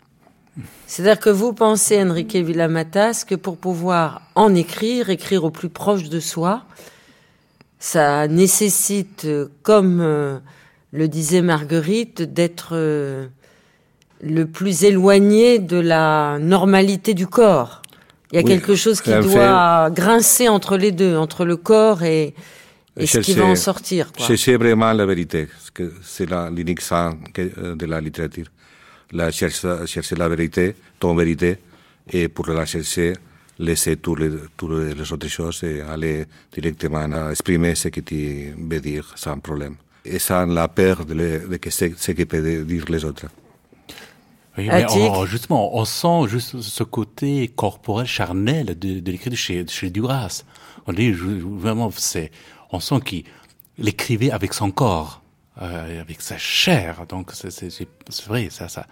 C'est-à-dire que vous pensez, Enrique Villamatas, que pour pouvoir en écrire, écrire au plus proche de soi, ça nécessite, comme euh, le disait Marguerite, d'être euh, le plus éloigné de la normalité du corps. Il y a Oui, quelque chose qui fait- doit grincer entre les deux, entre le corps et, et ce qui va en sortir. Quoi. Chercher vraiment la vérité, c'est la- l'unique sens euh, de la littérature. La chercher, chercher la vérité, ton vérité, et pour la chercher, laisser toutes les, toutes les autres choses et aller directement à exprimer ce que tu veux dire sans problème. Et sans la peur de, le- de que ce, ce que peuvent dire les autres. Oui, mais on- justement, on sent juste ce côté corporel, charnel de, de l'écrit chez, chez Duras. On dit vraiment, c'est, on sent qu'il l'écrivait avec son corps, euh, avec sa chair. Donc c'est, vrai, ça, ça.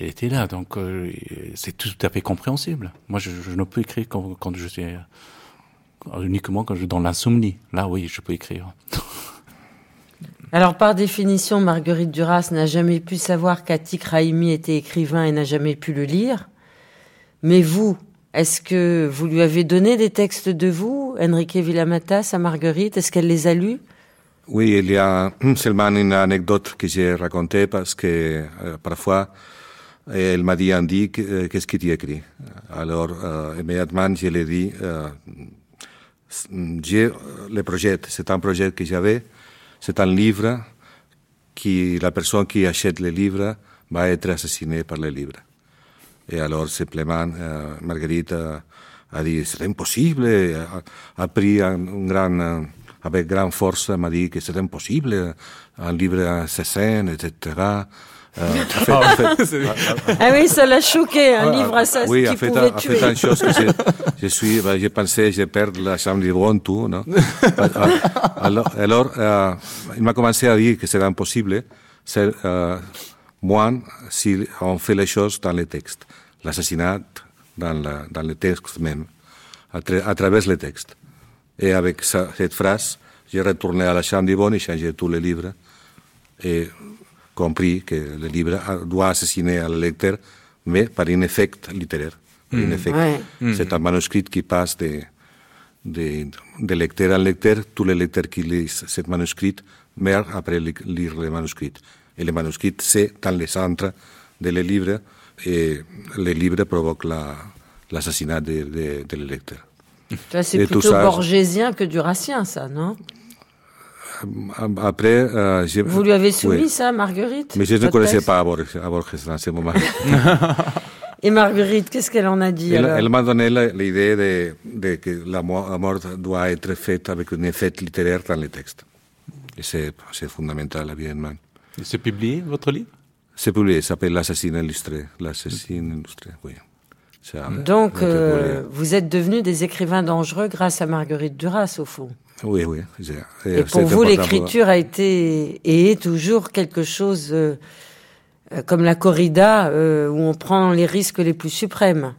Il était là, donc euh, c'est tout à fait compréhensible. Moi, je, je ne peux écrire quand, quand je suis euh, uniquement quand je suis dans l'insomnie. Là, oui, je peux écrire. Alors, par définition, Marguerite Duras n'a jamais pu savoir qu'Atik Raimi était écrivain et n'a jamais pu le lire. Mais vous, est-ce que vous lui avez donné des textes de vous, Enrique Villamatas, à Marguerite? Est-ce qu'elle les a lus? Oui, il y a seulement une anecdote que j'ai racontée parce que euh, parfois euh, elle m'a dit Andy, euh, qu'est-ce que tu Alors, euh, immédiatement, je lui ai dit, euh, j'ai le projet, c'est un projet que j'avais, c'est un livre qui la personne qui achète le livre va être assassinée par le livre. Et alors, simplement, euh, Marguerite euh, a dit, c'est impossible, a, pris un, grand, euh, avec grande force, m'a dit que c'est impossible, un livre assassin, etc. Euh, fait- fait- Ah oui, ça l'a choqué, un livre assassin oui, qui a fait, pouvait a tuer. fait une chose que je, je suis, ben, j'ai pensé, je perds la chambre de bon, tout, non? alors, alors euh, il m'a commencé à dire que c'est impossible, c'est euh, moins si on fait les choses dans les textes. L'assassinat dans, la, dans le texte même, à, tra- à travers le texte. Et avec ça, cette phrase, j'ai retourné à la chambre bon et changé tous les livres. Et compris que le livre a- doit assassiner le lecteur, mais par un effet littéraire. Effet. Ouais. C'est un manuscrit qui passe de, de, de lecteur en lecteur. Tous les lecteurs qui lisent ce manuscrit meurent après li- lire le manuscrit. Et le manuscrit, c'est dans le centre de le livre, et les livres provoquent l'assassinat de, de, de l'électeur. C'est plutôt ça, borgésien que durassien, ça, non? Après, euh, vous lui avez soumis oui. ça, Marguerite? Mais je ne connaissais pas à Borges, à Borges en ce moment. Et Marguerite, qu'est-ce qu'elle en a dit Elle, m'a donné l'idée de, de, que la mort, la mort, doit être faite avec un effet littéraire dans les textes. Et c'est fondamental, évidemment. C'est publié, votre livre? C'est publié, ça s'appelle L'assassin illustré. L'assassin illustré, oui. Donc, euh, vous êtes devenus des écrivains dangereux grâce à Marguerite Duras, au fond. Oui, oui. Et pour vous, l'écriture a été et est toujours quelque chose euh, comme la corrida, euh, où on prend les risques les plus suprêmes.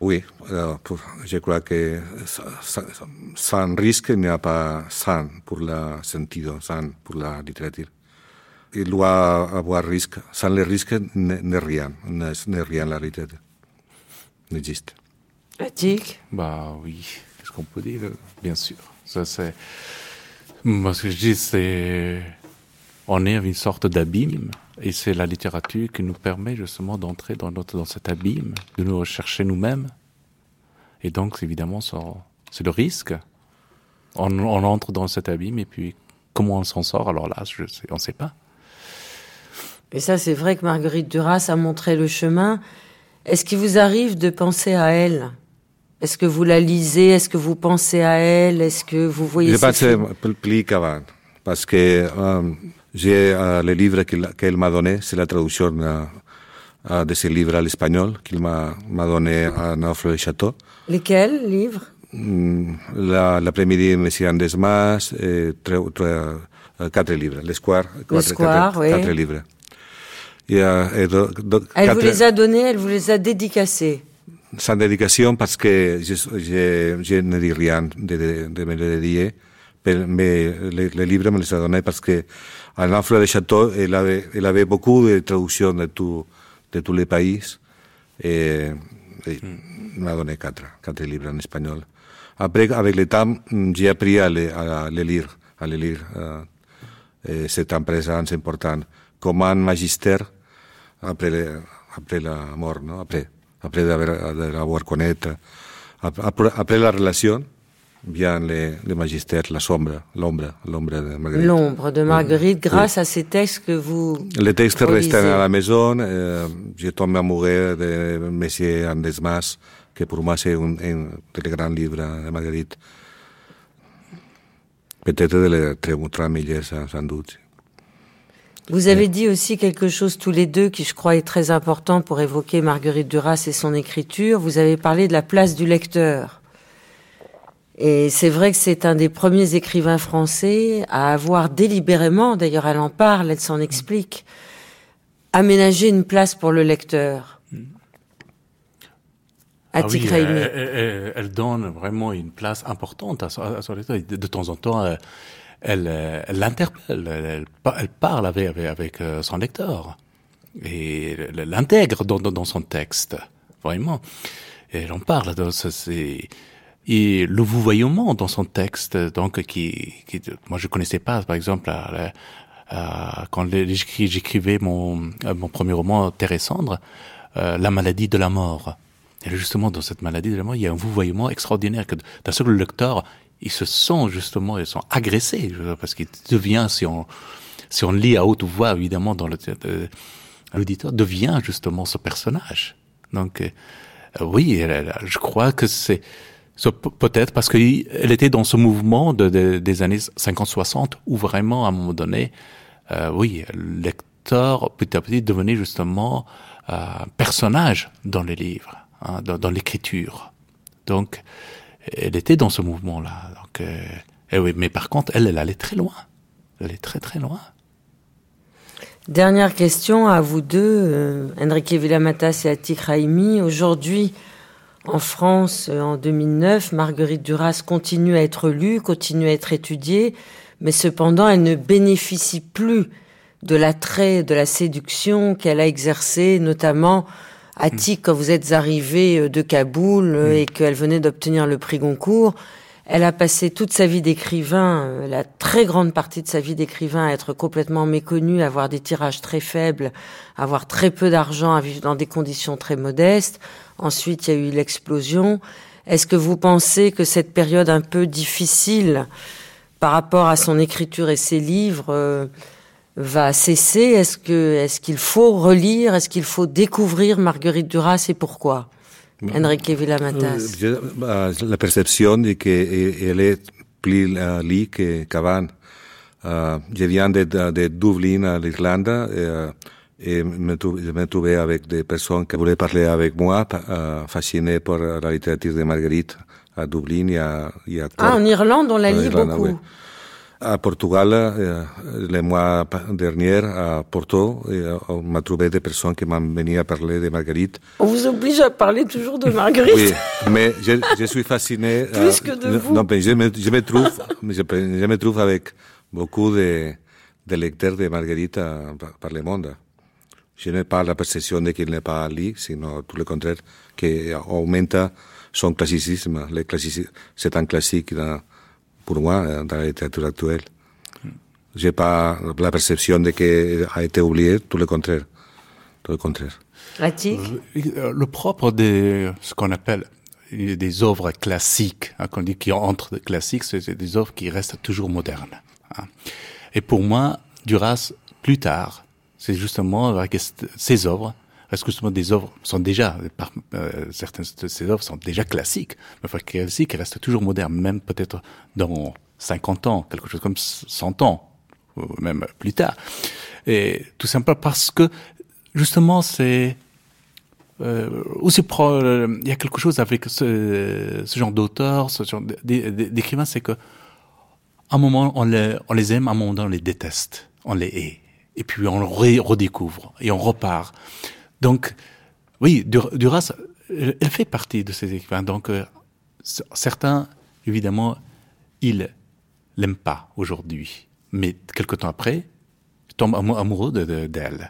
Oui, pour, je crois que sans risque, il n'y a pas sans pour le sentido, sans pour la littérature. Il doit avoir risque. Sans le risque, n'est rien, n'est rien la littérature. N'existe. Éthique Bah oui, qu'est-ce qu'on peut dire? Bien sûr. Ça, c'est. Moi, ce que je dis, c'est. On est une sorte d'abîme, et c'est la littérature qui nous permet justement d'entrer dans, notre, dans cet abîme, de nous rechercher nous-mêmes. Et donc, évidemment, c'est le risque. On, on, entre dans cet abîme, et puis comment on s'en sort, alors là, je sais, on ne sait pas. Et ça, c'est vrai que Marguerite Duras a montré le chemin. Est-ce qu'il vous arrive de penser à elle? Est-ce que vous la lisez? Est-ce que vous pensez à elle? Est-ce que vous voyez Je pense plus qu'avant, parce que euh, j'ai euh, le livre qu'elle m'a donné, c'est la traduction euh, de ce livre à l'espagnol qu'il m'a donné à Naufle Château. Lesquels livres? Mm, L'après-midi, Monsieur Andesmas, et quatre livres. L'espoir, quatre, quatre, oui. quatre livres. Et, et do, do, elle quatre... vous les a donnés, elle vous les a dédicacés sans dédication parce que je, je, je ne dis rien de, de, de me le dire, mais le, le, livre me les a donné parce que à l'Enfle de Château, elle avait, elle avait beaucoup de traductions de, tout, de tous les pays et, et mm. m'a donné quatre, quatre livres en espagnol. Après, avec le temps, j'ai appris à les, à les lire, à les lire. Euh, c'est une présence importante. Comme un magistère après, le, après la mort, non? Après après d'avoir connu, après, après, la relation, vient le, le magistère, la sombre, l'ombre, l'ombre de Marguerite. L'ombre de Marguerite, oui. grâce oui. à ces textes que vous. Les textes restent à la maison. Euh, je tombe amoureux de Monsieur Andesmas, que pour moi c'est un, un des grands livres de Marguerite. Peut-être de les très, très meilleurs, sans doute. Vous avez dit aussi quelque chose tous les deux qui, je crois, est très important pour évoquer Marguerite Duras et son écriture. Vous avez parlé de la place du lecteur. Et c'est vrai que c'est un des premiers écrivains français à avoir délibérément, d'ailleurs elle en parle, elle s'en explique, aménagé une place pour le lecteur. Ah oui, elle, elle, elle, donne vraiment une place importante à son, à son lecteur. De, temps en temps, elle, elle, elle l'interpelle, elle, elle, parle avec, avec, avec, euh, son lecteur et l'intègre dans, dans, son texte, vraiment. Et elle en parle. C'est et le vouvoiement dans son texte, donc qui, qui moi je connaissais pas, par exemple, à, à, quand j'écrivais mon mon premier roman Terre et cendre, euh, la maladie de la mort. Et justement, dans cette maladie de la mort, il y a un vouvoiement extraordinaire que d'un seul lecteur, ils se sont justement, ils sont agressés, parce qu'il devient, si on, si on lit à haute voix, évidemment, dans le euh, l'auditeur devient justement ce personnage. Donc, euh, oui, je crois que c'est peut-être parce qu'elle était dans ce mouvement de, de, des années 50-60 où vraiment, à un moment donné, euh, oui, le lecteur petit à petit devenait justement un personnage dans les livres, hein, dans, dans l'écriture. Donc, elle était dans ce mouvement-là. Donc, euh, eh oui, mais par contre, elle, elle allait très loin. Elle allait très très loin. Dernière question à vous deux, euh, Enrique Villamatas et Atik Raimi. Aujourd'hui, en France, euh, en 2009, Marguerite Duras continue à être lue, continue à être étudiée, mais cependant, elle ne bénéficie plus de l'attrait, de la séduction qu'elle a exercée, notamment Attic, quand vous êtes arrivé euh, de Kaboul euh, mm. et qu'elle venait d'obtenir le prix Goncourt, Elle a passé toute sa vie d'écrivain, euh, la très grande partie de sa vie d'écrivain à être complètement méconnue, à avoir des tirages très faibles, à avoir très peu d'argent, à vivre dans des conditions très modestes. Ensuite, il y a eu l'explosion. Est-ce que vous pensez que cette période un peu difficile par rapport à son écriture et ses livres euh, va cesser? Est-ce que est-ce qu'il faut relire? Est-ce qu'il faut découvrir Marguerite Duras et pourquoi? Enrique Villamatas. Euh, bah, la perception est qu'elle est plus liée qu'avant. Je viens de, de Dublin, à l'Irlande, et, uh, et me je me trouvais avec des personnes qui voulaient parler avec moi, fascinées par la littérature de Marguerite à Dublin et à, et à Ah, en Irlande, on la lit beaucoup. Oui. À Portugal, euh, le mois dernier, à Porto, euh, on m'a trouvé des personnes qui m'ont venu à parler de Marguerite. On vous oblige à parler toujours de Marguerite Oui, mais je, je suis fasciné. Plus que de vous. Non, mais je me, je me trouve, je, je me trouve avec beaucoup de, de lecteurs de Marguerite à, par le monde. Je n'ai pas la perception de qu'il n'est pas lit, sinon tout le contraire, qui aumenta son classicisme c'est un classique dans, pour moi dans la littérature actuelle. J'ai pas la perception de qu'il a été oublié, tout le contraire. Tout le contraire. Attic Le propre de ce qu'on appelle des œuvres classiques, hein, qu'on dit qui entrent de classiques, c'est des œuvres qui restent toujours modernes. Hein. Et pour moi, Duras, plus tard, c'est justement avec ces œuvres, parce que justement des œuvres sont déjà, par, euh, certaines de ces œuvres sont déjà classiques, mais enfin classiques restent toujours modernes, même peut-être dans 50 ans, quelque chose comme 100 ans, ou même plus tard. Et tout simplement parce que justement c'est euh, aussi pro, il y a quelque chose avec ce, ce genre d'auteur, ce genre d'écrivain, c'est que un moment on les, on les aime, un moment on les déteste, on les hait, et puis on le redécouvre et on repart. Donc, oui, Duras, elle fait partie de ces écrivains. Donc, euh, certains, évidemment, ils l'aiment pas aujourd'hui, mais quelque temps après, tombent amoureux d'elle. De, de,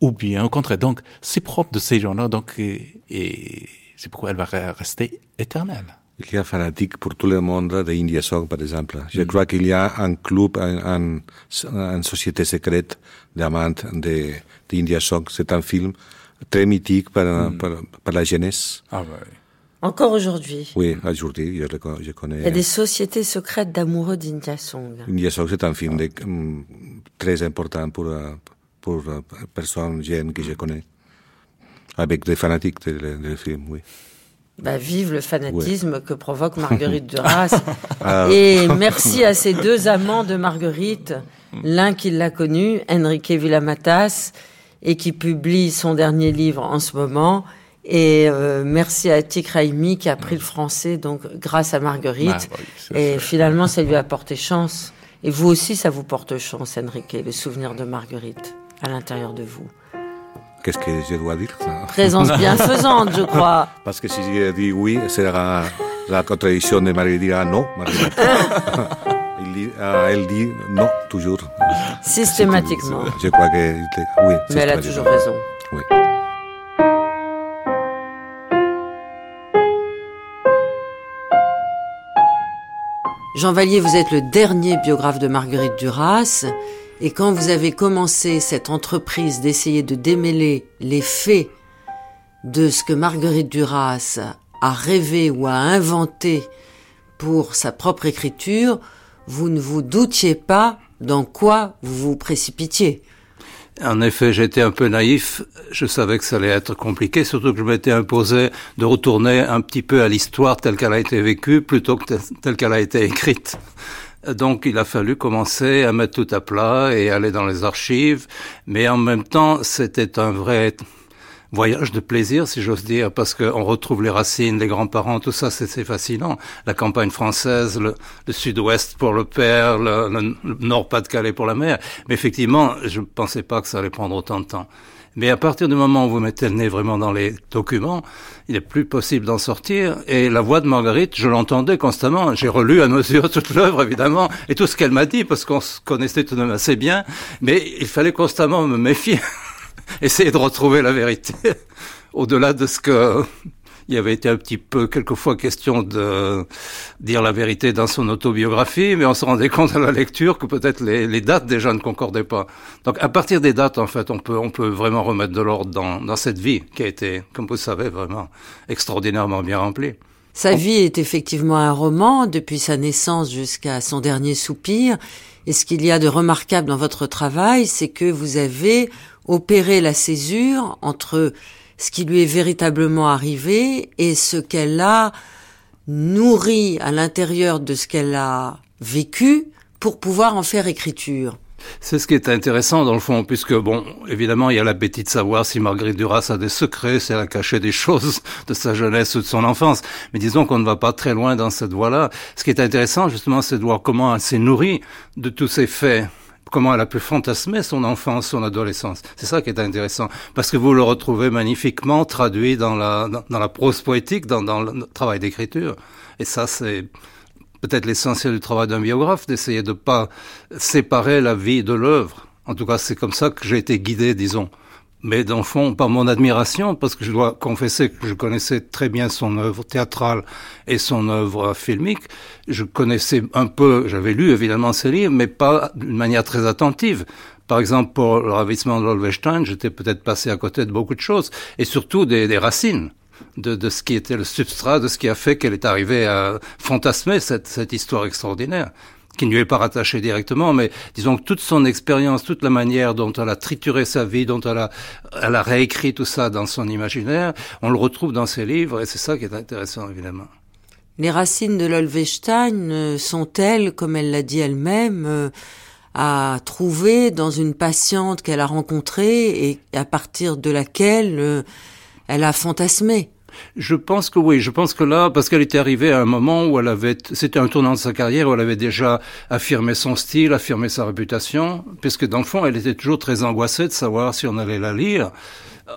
Ou bien, au contraire, donc, c'est propre de ces gens-là, donc, et c'est pourquoi elle va rester éternelle. Il y a fanatique pour tout le monde d'India Song, par exemple. Je mm. crois qu'il y a un club, une un, société secrète d'amants d'India Song. C'est un film très mythique par, mm. par, par, la jeunesse. Ah ouais. Encore aujourd'hui Oui, aujourd'hui, je, je, connais. Il y a des sociétés secrètes d'amoureux d'India Song. India Song, c'est un film de, um, très important pour, pour personnes jeunes que je connais. Avec des fanatiques du de, de film, oui. Bah, vive le fanatisme ouais. que provoque Marguerite Duras. ah. Et merci à ces deux amants de Marguerite, l'un qui l'a connu, Enrique Villamatas, et qui publie son dernier livre en ce moment. Et euh, merci à Tic Raimi qui a pris le français donc grâce à Marguerite. Ah, oui, et finalement, ça lui a porté chance. Et vous aussi, ça vous porte chance, Enrique, le souvenir de Marguerite à l'intérieur de vous. Qu'est-ce que je dois dire Présence bienfaisante, je crois. Parce que si je dis oui, sera la contradiction de Marguerite dira non. Euh, elle dit non, toujours. Systématiquement. Je crois que oui. Mais elle a toujours raison. Oui. Jean Vallier, vous êtes le dernier biographe de Marguerite Duras. Et quand vous avez commencé cette entreprise d'essayer de démêler les faits de ce que Marguerite Duras a rêvé ou a inventé pour sa propre écriture, vous ne vous doutiez pas dans quoi vous vous précipitiez. En effet, j'étais un peu naïf. Je savais que ça allait être compliqué, surtout que je m'étais imposé de retourner un petit peu à l'histoire telle qu'elle a été vécue plutôt que telle qu'elle a été écrite. Donc il a fallu commencer à mettre tout à plat et aller dans les archives, mais en même temps c'était un vrai voyage de plaisir, si j'ose dire, parce qu'on retrouve les racines, les grands-parents, tout ça, c'est fascinant. La campagne française, le, sud-ouest pour le père, le, le nord-pas-de-Calais pour la mère. Mais effectivement, je ne pensais pas que ça allait prendre autant de temps. Mais à partir du moment où vous mettez le nez vraiment dans les documents, il n'est plus possible d'en sortir. Et la voix de Marguerite, je l'entendais constamment. J'ai relu à mesure toute l'œuvre, évidemment, et tout ce qu'elle m'a dit, parce qu'on se connaissait tout de même assez bien. Mais il fallait constamment me méfier, essayer de retrouver la vérité, au-delà de ce que il y avait été un petit peu quelquefois question de dire la vérité dans son autobiographie, mais on se rendait compte à la lecture que peut-être les, dates déjà ne concordaient pas. Donc à partir des dates, en fait, on peut vraiment remettre de l'ordre dans, dans cette vie qui a été, comme vous savez, vraiment extraordinairement bien remplie. Sa vie est effectivement un roman depuis sa naissance jusqu'à son dernier soupir. Et ce qu'il y a de remarquable dans votre travail, c'est que vous avez opéré la césure entre ce qui lui est véritablement arrivé et ce qu'elle a nourri à l'intérieur de ce qu'elle a vécu pour pouvoir en faire écriture. C'est ce qui est intéressant dans le fond, puisque bon, évidemment, il y a l'appétit de savoir si Marguerite Duras a des secrets, si elle a caché des choses de sa jeunesse ou de son enfance. Mais disons qu'on ne va pas très loin dans cette voie-là. Ce qui est intéressant, justement, c'est de voir comment elle s'est nourrie de tous ces faits comment elle a pu fantasmer son enfance, son adolescence. C'est ça qui est intéressant, parce que vous le retrouvez magnifiquement traduit dans la, dans, la prose poétique, dans, dans le travail d'écriture. Et ça, c'est peut-être l'essentiel du travail d'un biographe, d'essayer de pas séparer la vie de l'œuvre. En tout cas, c'est comme ça que j'ai été guidé, disons. Mais dans le fond, par mon admiration, parce que je dois confesser que je connaissais très bien son œuvre théâtrale et son œuvre filmique, je connaissais un peu, j'avais lu évidemment ses livres, mais pas d'une manière très attentive. Par exemple, pour le ravissement de l'Olvestein, j'étais peut-être passé à côté de beaucoup de choses, et surtout des, racines de, de, ce qui était le substrat, de ce qui a fait qu'elle est arrivée à fantasmer cette, cette histoire extraordinaire qui ne lui est pas rattachée directement, mais disons que toute son expérience, toute la manière dont elle a trituré sa vie, dont elle a, elle a réécrit tout ça dans son imaginaire, on le retrouve dans ses livres, et c'est ça qui est intéressant, évidemment. Les racines de l'Olvestein euh, sont-elles, comme elle l'a dit elle-même, euh, à trouver dans une patiente qu'elle a rencontrée et à partir de laquelle euh, elle a fantasmé? Je pense que oui, je pense que là, parce qu'elle était arrivée à un moment où elle avait, c'était un tournant de sa carrière où elle avait déjà affirmé son style, affirmé sa réputation, puisque dans le fond, elle était toujours très angoissée de savoir si on allait la lire.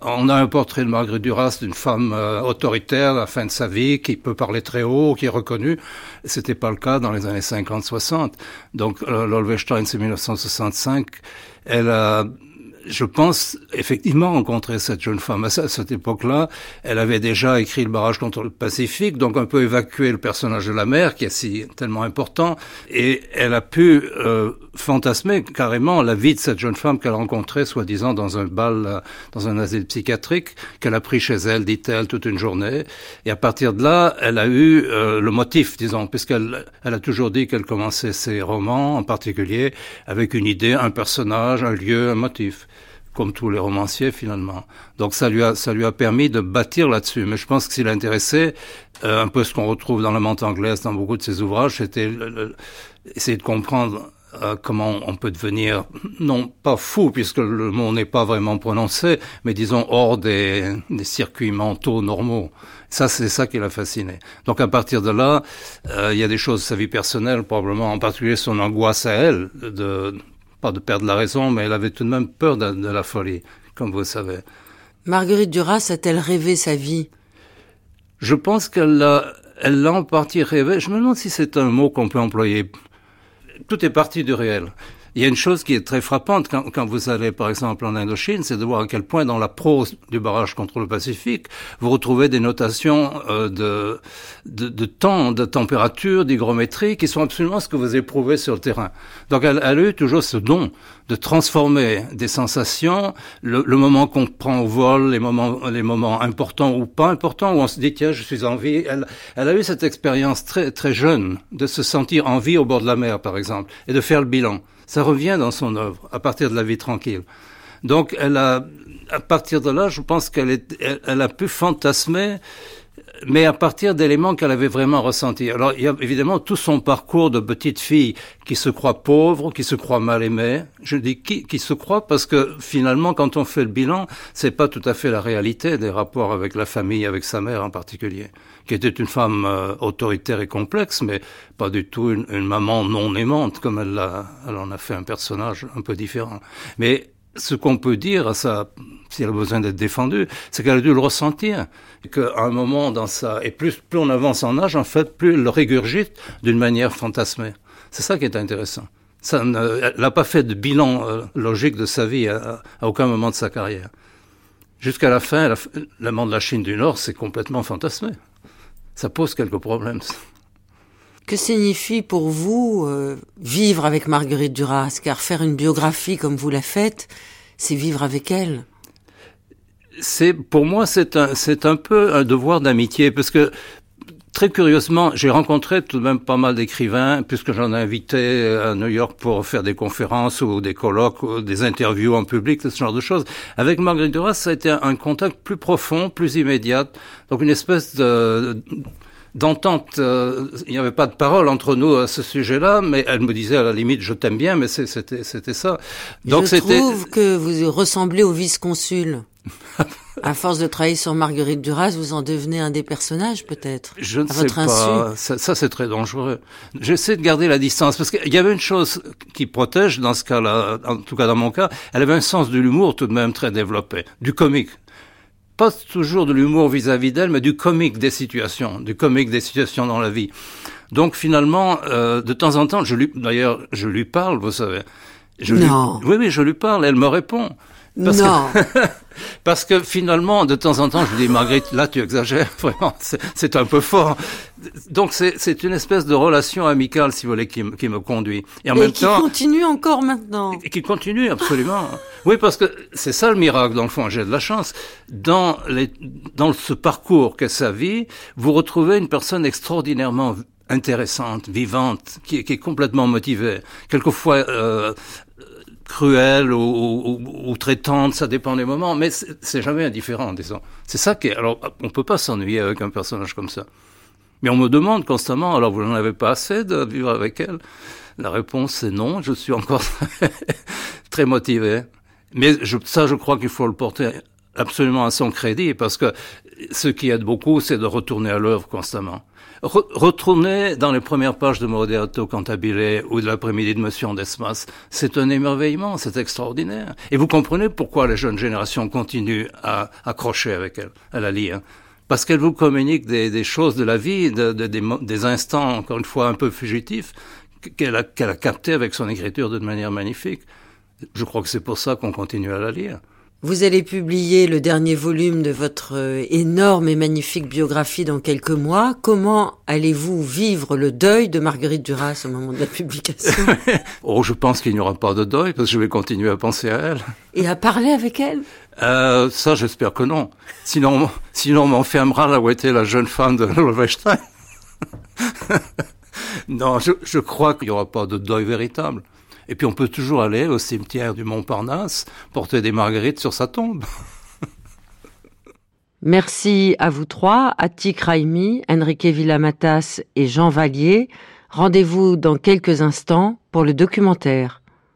On a un portrait de Marguerite Duras d'une femme euh, autoritaire à la fin de sa vie, qui peut parler très haut, qui est reconnue. C'était pas le cas dans les années 50-60. Donc, euh, c'est 1965. Elle a je pense effectivement rencontrer cette jeune femme. À cette époque-là, elle avait déjà écrit le barrage contre le Pacifique, donc un peu évacué le personnage de la mère, qui est si tellement important, et elle a pu euh, fantasmer carrément la vie de cette jeune femme qu'elle rencontrait, soi-disant dans un bal, euh, dans un asile psychiatrique, qu'elle a pris chez elle, dit-elle, toute une journée. Et à partir de là, elle a eu euh, le motif, disons, puisqu'elle elle a toujours dit qu'elle commençait ses romans, en particulier, avec une idée, un personnage, un lieu, un motif comme tous les romanciers finalement. Donc ça lui a ça lui a permis de bâtir là-dessus. Mais je pense que s'il intéressait euh, un peu ce qu'on retrouve dans la menthe anglaise dans beaucoup de ses ouvrages, c'était essayer de comprendre euh, comment on peut devenir non pas fou puisque le mot n'est pas vraiment prononcé, mais disons hors des, des circuits mentaux normaux. Ça, c'est ça qui l'a fasciné. Donc à partir de là, euh, il y a des choses de sa vie personnelle, probablement en particulier son angoisse à elle de pas de perdre la raison, mais elle avait tout de même peur de, la folie, comme vous le savez. Marguerite Duras a-t-elle rêvé sa vie? Je pense qu'elle l'a, elle l'a en partie rêvé. Je me demande si c'est un mot qu'on peut employer. Tout est parti du réel. Il y a une chose qui est très frappante quand, quand vous allez, par exemple, en Indochine, c'est de voir à quel point dans la prose du barrage contre le Pacifique, vous retrouvez des notations euh, de, de, de, temps, de température, d'hygrométrie, qui sont absolument ce que vous éprouvez sur le terrain. Donc elle, elle a eu toujours ce don de transformer des sensations, le, le moment qu'on prend au vol, les moments, les moments importants ou pas importants, où on se dit tiens, je suis en vie. Elle, elle a eu cette expérience très très jeune de se sentir en vie au bord de la mer, par exemple, et de faire le bilan ça revient dans son œuvre, à partir de la vie tranquille. Donc, elle a, à partir de là, je pense qu'elle elle, a pu fantasmer, mais à partir d'éléments qu'elle avait vraiment ressentis. Alors, il y a évidemment tout son parcours de petite fille qui se croit pauvre, qui se croit mal aimée. Je dis qui, qui se croit parce que finalement, quand on fait le bilan, c'est pas tout à fait la réalité des rapports avec la famille, avec sa mère en particulier qui était une femme euh, autoritaire et complexe, mais pas du tout une, une maman non aimante, comme elle, a, elle en a fait un personnage un peu différent. Mais ce qu'on peut dire à ça, si elle a besoin d'être défendue, c'est qu'elle a dû le ressentir, qu'à un moment dans sa, et plus, plus on avance en âge, en fait, plus elle le régurgite d'une manière fantasmée. C'est ça qui est intéressant. Ça elle n'a pas fait de bilan euh, logique de sa vie à, à aucun moment de sa carrière. Jusqu'à la fin, l'amant de la Chine du Nord, c'est complètement fantasmé. Ça pose quelques problèmes. Que signifie pour vous euh, vivre avec Marguerite Duras? Car faire une biographie comme vous la faites, c'est vivre avec elle. C'est pour moi c'est un c'est un peu un devoir d'amitié parce que Très curieusement, j'ai rencontré tout de même pas mal d'écrivains, puisque j'en ai invité à New York pour faire des conférences ou des colloques, des interviews en public, ce genre de choses. Avec Marguerite Duras, ça a été un contact plus profond, plus immédiat, donc une espèce de d'entente. Euh, il n'y avait pas de parole entre nous à ce sujet-là, mais elle me disait à la limite je t'aime bien, mais c'était c'était ça. Donc je trouve que vous ressemblez au vice-consul. à force de travailler sur Marguerite Duras, vous en devenez un des personnages peut-être. Je ne sais pas. Ça, ça c'est très dangereux. J'essaie de garder la distance parce qu'il y avait une chose qui protège dans ce cas-là, en tout cas dans mon cas, elle avait un sens de l'humour tout de même très développé, du comique pas toujours de l'humour vis-à-vis d'elle, mais du comique des situations, du comique des situations dans la vie. Donc finalement, euh, de temps en temps, je lui, d'ailleurs, je lui parle, vous savez. Je non. oui, oui, je lui parle, elle me répond. Parce non. Que, parce que finalement, de temps en temps, je dis, Marguerite, là, tu exagères, vraiment, c'est un peu fort. Donc, c'est une espèce de relation amicale, si vous voulez, qui, qui me conduit. Et en même qui continue encore maintenant. Et qui continue, absolument. oui, parce que c'est ça le miracle, dans le fond, j'ai de la chance. Dans, les, dans ce parcours qu'est sa vie, vous retrouvez une personne extraordinairement intéressante, vivante, qui, qui est complètement motivée, quelquefois euh, cruelle ou, ou, très tendre, ça dépend des moments, mais c'est jamais indifférent, disons. C'est ça qui est... Alors, on peut pas s'ennuyer avec un personnage comme ça. Mais on me demande constamment, alors vous n'en avez pas assez de vivre avec elle? La réponse est non, je suis encore très motivé. Mais je, ça, je crois qu'il faut le porter absolument à son crédit, parce que ce qui aide beaucoup, c'est de retourner à l'œuvre constamment. Retourner dans les premières pages de Moderato Cantabile ou de l'après-midi de Monsieur Desmas, c'est un émerveillement, c'est extraordinaire. Et vous comprenez pourquoi les jeunes générations continuent à accrocher avec elle, à la lire. Parce qu'elle vous communique des, choses de la vie, des, instants, encore une fois, un peu fugitifs, qu'elle a, qu'elle a captés avec son écriture d'une manière magnifique. Je crois que c'est pour ça qu'on continue à la lire. Vous allez publier le dernier volume de votre euh, énorme et magnifique biographie dans quelques mois. Comment allez-vous vivre le deuil de Marguerite Duras au moment de la publication? Oh, je pense qu'il n'y aura pas de deuil parce que je vais continuer à penser à elle. Et à parler avec elle? Euh, Ça, j'espère que non. Sinon, sinon on m'enfermera là où était la jeune femme de Lovenstein. non, je, je crois qu'il n'y aura pas de deuil véritable. Et puis on peut toujours aller au cimetière du Montparnasse, porter des marguerites sur sa tombe. Merci à vous trois, Attic Raimi, Enrique Villamatas et Jean Vallier. Rendez-vous dans quelques instants pour le documentaire.